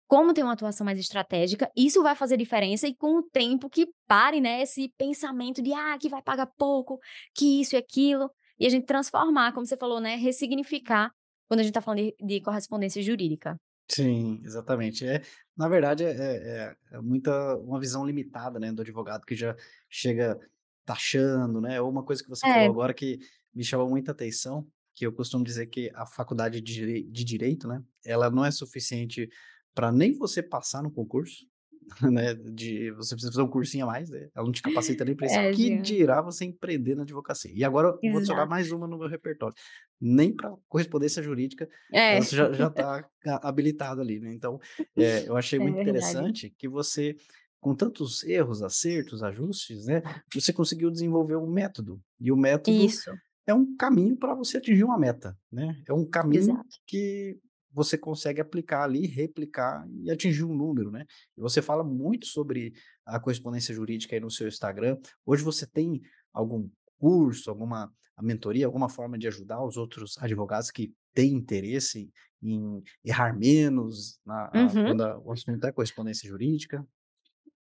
como ter uma atuação mais estratégica, isso vai fazer diferença e com o tempo que pare, né, esse pensamento de, ah, que vai pagar pouco, que isso e aquilo, e a gente transformar, como você falou, né, ressignificar quando a gente está falando de, de, correspondência jurídica. Sim, exatamente. É, na verdade, é, é, é, muita uma visão limitada, né, do advogado que já chega taxando, né, ou uma coisa que você é. falou agora que me chamou muita atenção, que eu costumo dizer que a faculdade de, de direito, né, ela não é suficiente para nem você passar no concurso, né? De você precisa fazer um cursinho a mais, né? Ela não te capacita nem para isso. É, que dirá você empreender na advocacia? E agora eu vou adicionar mais uma no meu repertório. Nem para correspondência jurídica, é. você já está habilitado ali, né? Então, é, eu achei é muito interessante que você com tantos erros, acertos, ajustes, né? Você conseguiu desenvolver um método. E o método Isso. é um caminho para você atingir uma meta, né? É um caminho Exato. que você consegue aplicar ali, replicar e atingir um número, né? E você fala muito sobre a correspondência jurídica aí no seu Instagram. Hoje você tem algum curso, alguma mentoria, alguma forma de ajudar os outros advogados que têm interesse em errar menos na, uhum. quando a, o assunto é correspondência jurídica?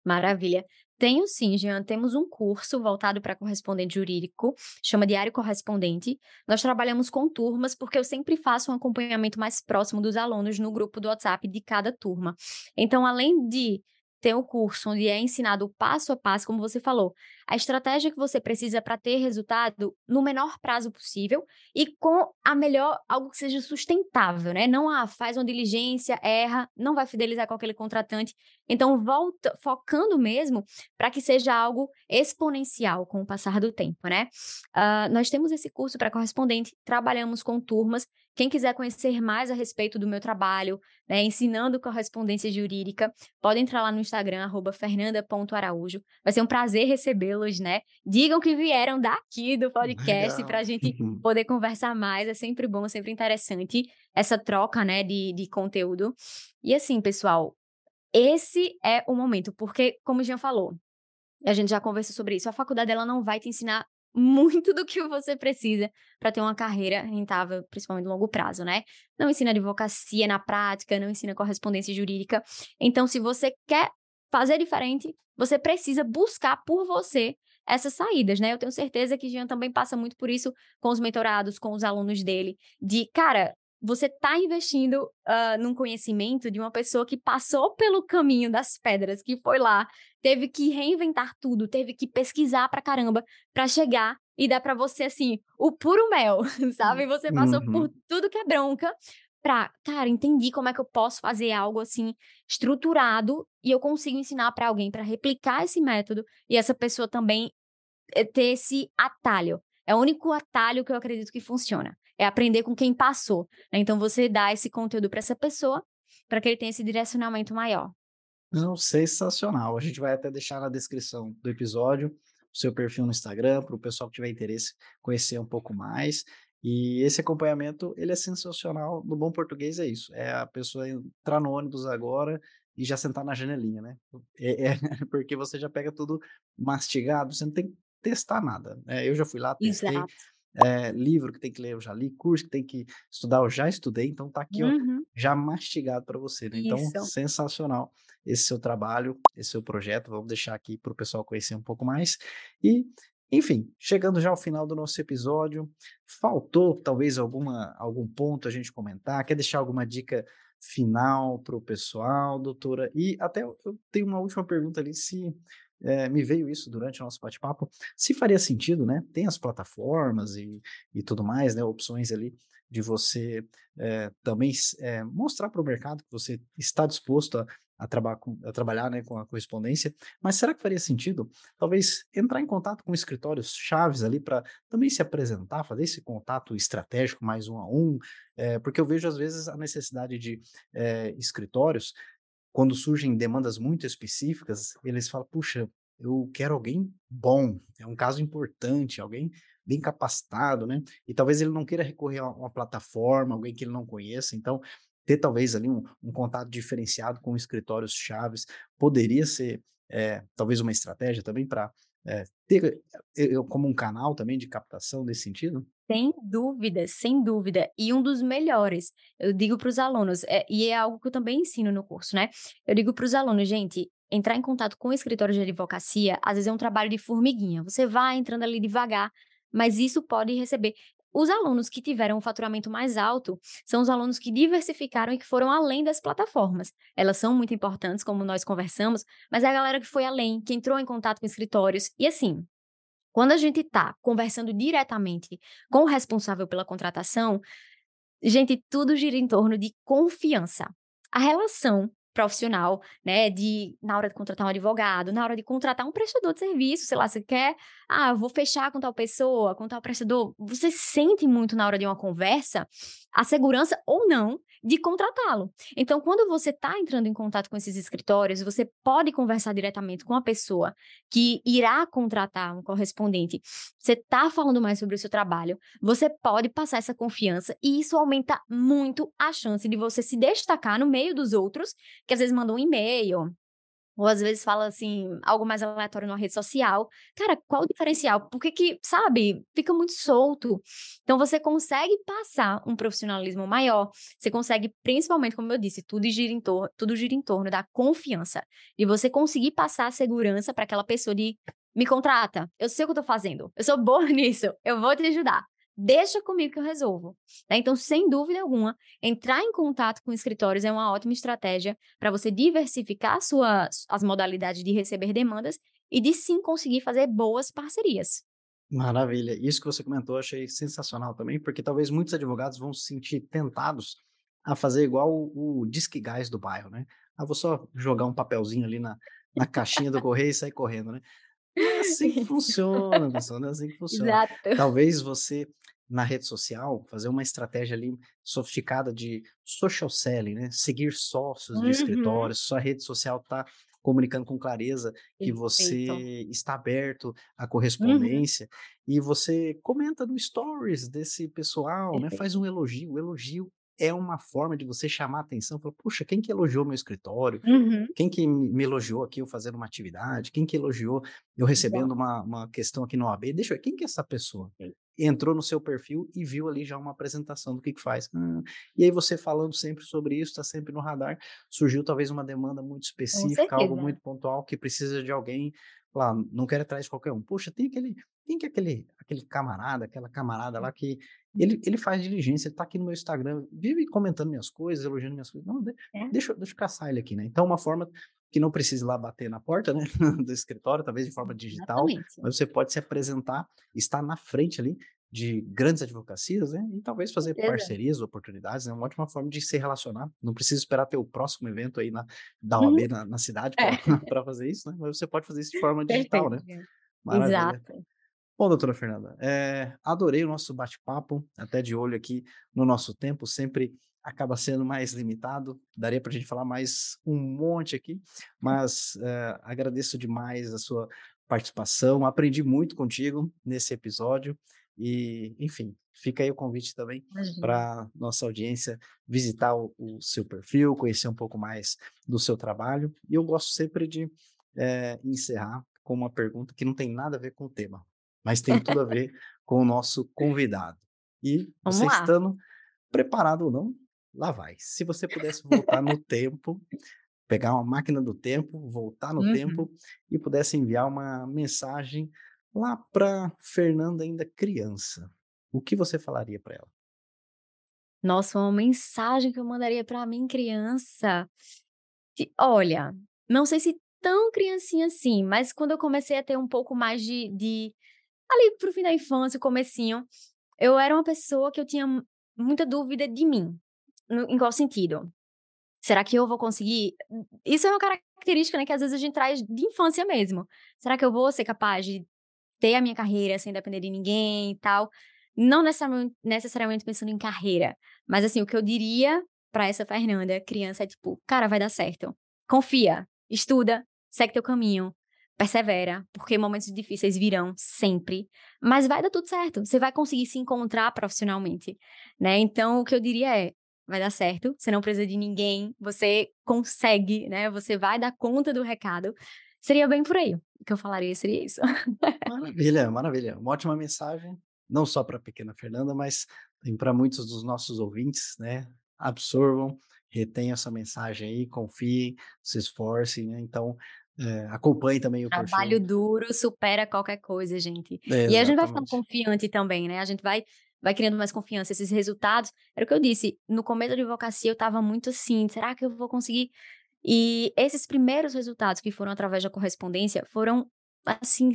Maravilha. Tenho sim, Jean. Temos um curso voltado para correspondente jurídico, chama Diário Correspondente. Nós trabalhamos com turmas, porque eu sempre faço um acompanhamento mais próximo dos alunos no grupo do WhatsApp de cada turma. Então, além de tem o curso onde é ensinado passo a passo, como você falou, a estratégia que você precisa para ter resultado no menor prazo possível e com a melhor, algo que seja sustentável, né? Não, ah, faz uma diligência, erra, não vai fidelizar com aquele contratante. Então, volta, focando mesmo para que seja algo exponencial com o passar do tempo, né? Uh, nós temos esse curso para correspondente, trabalhamos com turmas quem quiser conhecer mais a respeito do meu trabalho, né, ensinando correspondência jurídica, pode entrar lá no Instagram, fernanda.araújo. Vai ser um prazer recebê-los, né? Digam que vieram daqui do podcast para a gente poder conversar mais. É sempre bom, sempre interessante essa troca, né, de, de conteúdo. E assim, pessoal, esse é o momento, porque, como o Jean falou, a gente já conversou sobre isso, a faculdade ela não vai te ensinar muito do que você precisa para ter uma carreira rentável, principalmente no longo prazo, né? Não ensina advocacia na prática, não ensina correspondência jurídica. Então, se você quer fazer diferente, você precisa buscar por você essas saídas, né? Eu tenho certeza que Jean também passa muito por isso com os mentorados, com os alunos dele, de, cara, você está investindo uh, num conhecimento de uma pessoa que passou pelo caminho das pedras, que foi lá, teve que reinventar tudo, teve que pesquisar pra caramba para chegar e dar para você assim o puro mel, sabe? Você passou uhum. por tudo que é bronca pra, cara, entendi como é que eu posso fazer algo assim estruturado e eu consigo ensinar para alguém para replicar esse método e essa pessoa também eh, ter esse atalho. É o único atalho que eu acredito que funciona é aprender com quem passou. Né? Então, você dá esse conteúdo para essa pessoa para que ele tenha esse direcionamento maior. Não, sensacional. A gente vai até deixar na descrição do episódio o seu perfil no Instagram, para o pessoal que tiver interesse conhecer um pouco mais. E esse acompanhamento, ele é sensacional. No bom português é isso. É a pessoa entrar no ônibus agora e já sentar na janelinha, né? É, é porque você já pega tudo mastigado, você não tem que testar nada. É, eu já fui lá, testei. Exato é, livro que tem que ler, eu já li, curso que tem que estudar, eu já estudei, então tá aqui, uhum. ó, já mastigado para você, né? Então, Isso. sensacional esse seu trabalho, esse seu projeto. Vamos deixar aqui para o pessoal conhecer um pouco mais. E, enfim, chegando já ao final do nosso episódio, faltou talvez alguma, algum ponto a gente comentar? Quer deixar alguma dica final para o pessoal, doutora? E até eu tenho uma última pergunta ali, se eh, me veio isso durante o nosso bate-papo, se faria sentido, né, tem as plataformas e e tudo mais, né, opções ali de você, eh, também eh, mostrar para o mercado que você está disposto a a traba com a trabalhar, né, com a correspondência, mas será que faria sentido, talvez, entrar em contato com escritórios chaves ali para também se apresentar, fazer esse contato estratégico mais um a um? Eh, porque eu vejo às vezes a necessidade de, escritórios, quando surgem demandas muito específicas, eles falam: "Puxa, eu quero alguém bom, é um caso importante, alguém bem capacitado", né, e talvez ele não queira recorrer a uma plataforma, alguém que ele não conheça, então ter talvez ali um um contato diferenciado com escritórios chaves, poderia ser, eh, talvez uma estratégia também para, eh, ter eu como um canal também de captação nesse sentido? Sem dúvida, sem dúvida. E um dos melhores, eu digo para os alunos, eh, e é algo que eu também ensino no curso, né, eu digo para os alunos: "Gente, entrar em contato com o escritório de advocacia, às vezes é um trabalho de formiguinha, você vai entrando ali devagar, mas isso pode receber" os alunos que tiveram um faturamento mais alto, são os alunos que diversificaram e que foram além das plataformas. Elas são muito importantes, como nós conversamos, mas é a galera que foi além, que entrou em contato com escritórios. E assim, quando a gente está conversando diretamente com o responsável pela contratação, gente, tudo gira em torno de confiança. A relação profissional, né, de na hora de contratar um advogado, na hora de contratar um prestador de serviço, sei lá, você quer, ah, vou fechar com tal pessoa, com tal prestador, você sente muito na hora de uma conversa a segurança ou não de contratá-lo. Então, quando você está entrando em contato com esses escritórios, você pode conversar diretamente com a pessoa que irá contratar um correspondente. Você está falando mais sobre o seu trabalho, você pode passar essa confiança e isso aumenta muito a chance de você se destacar no meio dos outros, que às vezes mandam um e-mail, ou às vezes fala assim, algo mais aleatório numa rede social. Cara, qual o diferencial? Por que sabe, fica muito solto. Então você consegue passar um profissionalismo maior, você consegue, principalmente, como eu disse, tudo gira em torno, tudo gira em torno da confiança, de você conseguir passar a segurança para aquela pessoa de me contrata, eu sei o que eu tô fazendo, eu sou boa nisso, eu vou te ajudar. Deixa comigo que eu resolvo. Né? Então, sem dúvida alguma, entrar em contato com escritórios é uma ótima estratégia para você diversificar suas, as modalidades de receber demandas e de sim conseguir fazer boas parcerias. Maravilha. Isso que você comentou, achei sensacional também, porque talvez muitos advogados vão se sentir tentados a fazer igual o, o Disque Gás do bairro, né? Ah, vou só jogar um papelzinho ali na, na caixinha do correio e sair correndo, né? É assim que funciona, pessoal, não é assim que funciona. Exato. Talvez você, na rede social, fazer uma estratégia ali sofisticada de social selling, né? Seguir sócios de Uhum. escritórios, sua rede social está comunicando com clareza que Perfeito. você está aberto à Uhum. correspondência e você comenta no stories desse pessoal, né? Perfeito. Faz um elogio. O elogio é uma forma de você chamar a atenção, falar, puxa, quem que elogiou meu escritório? Uhum. Quem que me elogiou aqui eu fazendo uma atividade? Quem que elogiou eu recebendo uma uma questão aqui no OAB? Deixa eu ver, quem que é essa pessoa? Perfeito. Entrou no seu perfil e viu ali já uma apresentação do que que faz. Hã, e aí você falando sempre sobre isso, está sempre no radar, surgiu talvez uma demanda muito específica, algo muito pontual que precisa de alguém lá, não quero atrás de qualquer um. Puxa, tem aquele quem que aquele aquele camarada, aquela camarada lá que ele ele faz diligência, ele está aqui no meu Instagram, vive comentando minhas coisas, elogiando minhas coisas. Não, de É, deixa deixa eu caçar ele aqui, né. Então uma forma que não precise lá bater na porta, né, do escritório, talvez de forma digital, exatamente. mas você pode se apresentar, estar na frente ali de grandes advocacias, né, e talvez fazer parcerias, oportunidades, é uma ótima forma de se relacionar. Não precisa esperar ter o próximo evento aí na da Uhum. OAB na na cidade para É, fazer isso, né, mas você pode fazer isso de forma digital, né. Maravilha. Exato. Bom, doutora Fernanda, eh, adorei o nosso bate-papo, até de olho aqui no nosso tempo, sempre acaba sendo mais limitado, daria para a gente falar mais um monte aqui, mas, eh, agradeço demais a sua participação, aprendi muito contigo nesse episódio e, enfim, fica aí o convite também para nossa audiência visitar o o seu perfil, conhecer um pouco mais do seu trabalho, e eu gosto sempre de, eh, encerrar com uma pergunta que não tem nada a ver com o tema. Mas tem tudo a ver com o nosso convidado. E você Vamos lá. estando preparado ou não, lá vai. Se você pudesse voltar no tempo, pegar uma máquina do tempo, voltar no Uhum. tempo e pudesse enviar uma mensagem lá para Fernanda ainda criança, o que você falaria para ela? Nossa, uma mensagem que eu mandaria para mim criança. Que olha, não sei se tão criancinha assim, mas quando eu comecei a ter um pouco mais de, de ali pro fim da infância, comecinho, eu era uma pessoa que eu tinha muita dúvida de mim. Em qual sentido? Será que eu vou conseguir? Isso é uma característica, né, que às vezes a gente traz de infância mesmo. Será que eu vou ser capaz de ter a minha carreira sem depender de ninguém e tal? Não necessariamente, necessariamente pensando em carreira, mas assim, o que eu diria para essa Fernanda, criança, é tipo, cara, vai dar certo. Confia, estuda, segue teu caminho, persevera, porque momentos difíceis virão sempre, mas vai dar tudo certo. Você vai conseguir se encontrar profissionalmente, né? Então, o que eu diria é, vai dar certo, você não precisa de ninguém, você consegue, né? Você vai dar conta do recado. Seria bem por aí. O que eu falaria seria isso. Maravilha, maravilha. Uma ótima mensagem, não só para a pequena Fernanda, mas para muitos dos nossos ouvintes, né? Absorvam, retenham essa mensagem aí, confiem, se esforcem, né? Então, é, acompanhe também o Trabalho perfil. duro supera qualquer coisa, gente. É, e a gente vai ficando exatamente. confiante também, né? A gente vai vai criando mais confiança. Esses resultados, era o que eu disse, no começo da advocacia eu estava muito assim, será que eu vou conseguir? E esses primeiros resultados que foram através da correspondência foram, assim,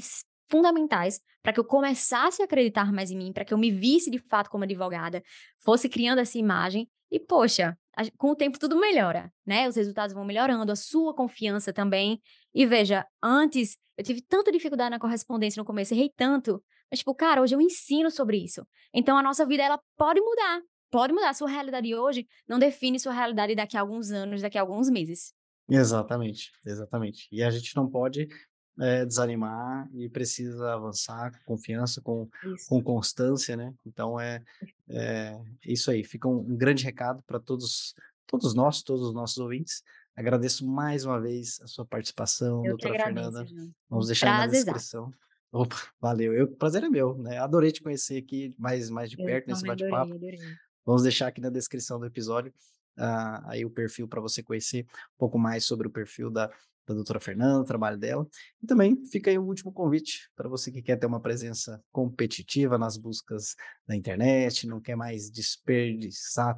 fundamentais para que eu começasse a acreditar mais em mim, para que eu me visse de fato como advogada, fosse criando essa imagem e, poxa, com o tempo tudo melhora, né? Os resultados vão melhorando, a sua confiança também. E veja, antes eu tive tanta dificuldade na correspondência no começo, errei tanto, mas, tipo, cara, hoje eu ensino sobre isso. Então, a nossa vida, ela pode mudar. Pode mudar. Sua realidade hoje não define sua realidade daqui a alguns anos, daqui a alguns meses. Exatamente, exatamente. E a gente não pode é, desanimar e precisa avançar com confiança, com, com constância, né? Então é, é isso aí. Fica um, um grande recado para todos, todos nós, todos os nossos ouvintes. Agradeço mais uma vez a sua participação, Eu doutora agradeço, Fernanda. Vamos deixar aí na descrição. Opa, valeu. Eu, prazer é meu, né? Adorei te conhecer aqui mais, mais de Eu perto nesse bate-papo. Vamos deixar aqui na descrição do episódio ah, aí o perfil para você conhecer um pouco mais sobre o perfil da, da doutora Fernanda, o trabalho dela. E também fica aí o último convite para você que quer ter uma presença competitiva nas buscas da internet, não quer mais desperdiçar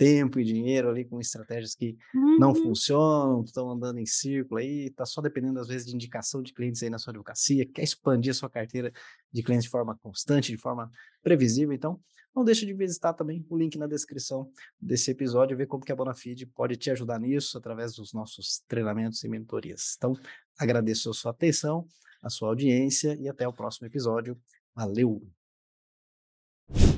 tempo e dinheiro ali com estratégias que não Uhum. funcionam, estão andando em círculo aí, está só dependendo às vezes de indicação de clientes aí na sua advocacia, quer expandir a sua carteira de clientes de forma constante, de forma previsível, então não deixe de visitar também o link na descrição desse episódio e ver como que a Bonafide pode te ajudar nisso através dos nossos treinamentos e mentorias. Então, agradeço a sua atenção, a sua audiência e até o próximo episódio. Valeu!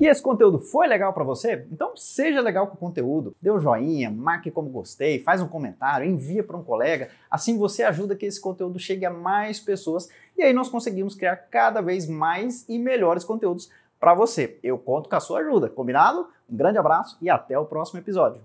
E esse conteúdo foi legal para você? Então seja legal com o conteúdo, dê um joinha, marque como gostei, faz um comentário, envia para um colega, assim você ajuda que esse conteúdo chegue a mais pessoas e aí nós conseguimos criar cada vez mais e melhores conteúdos para você. Eu conto com a sua ajuda, combinado? Um grande abraço e até o próximo episódio.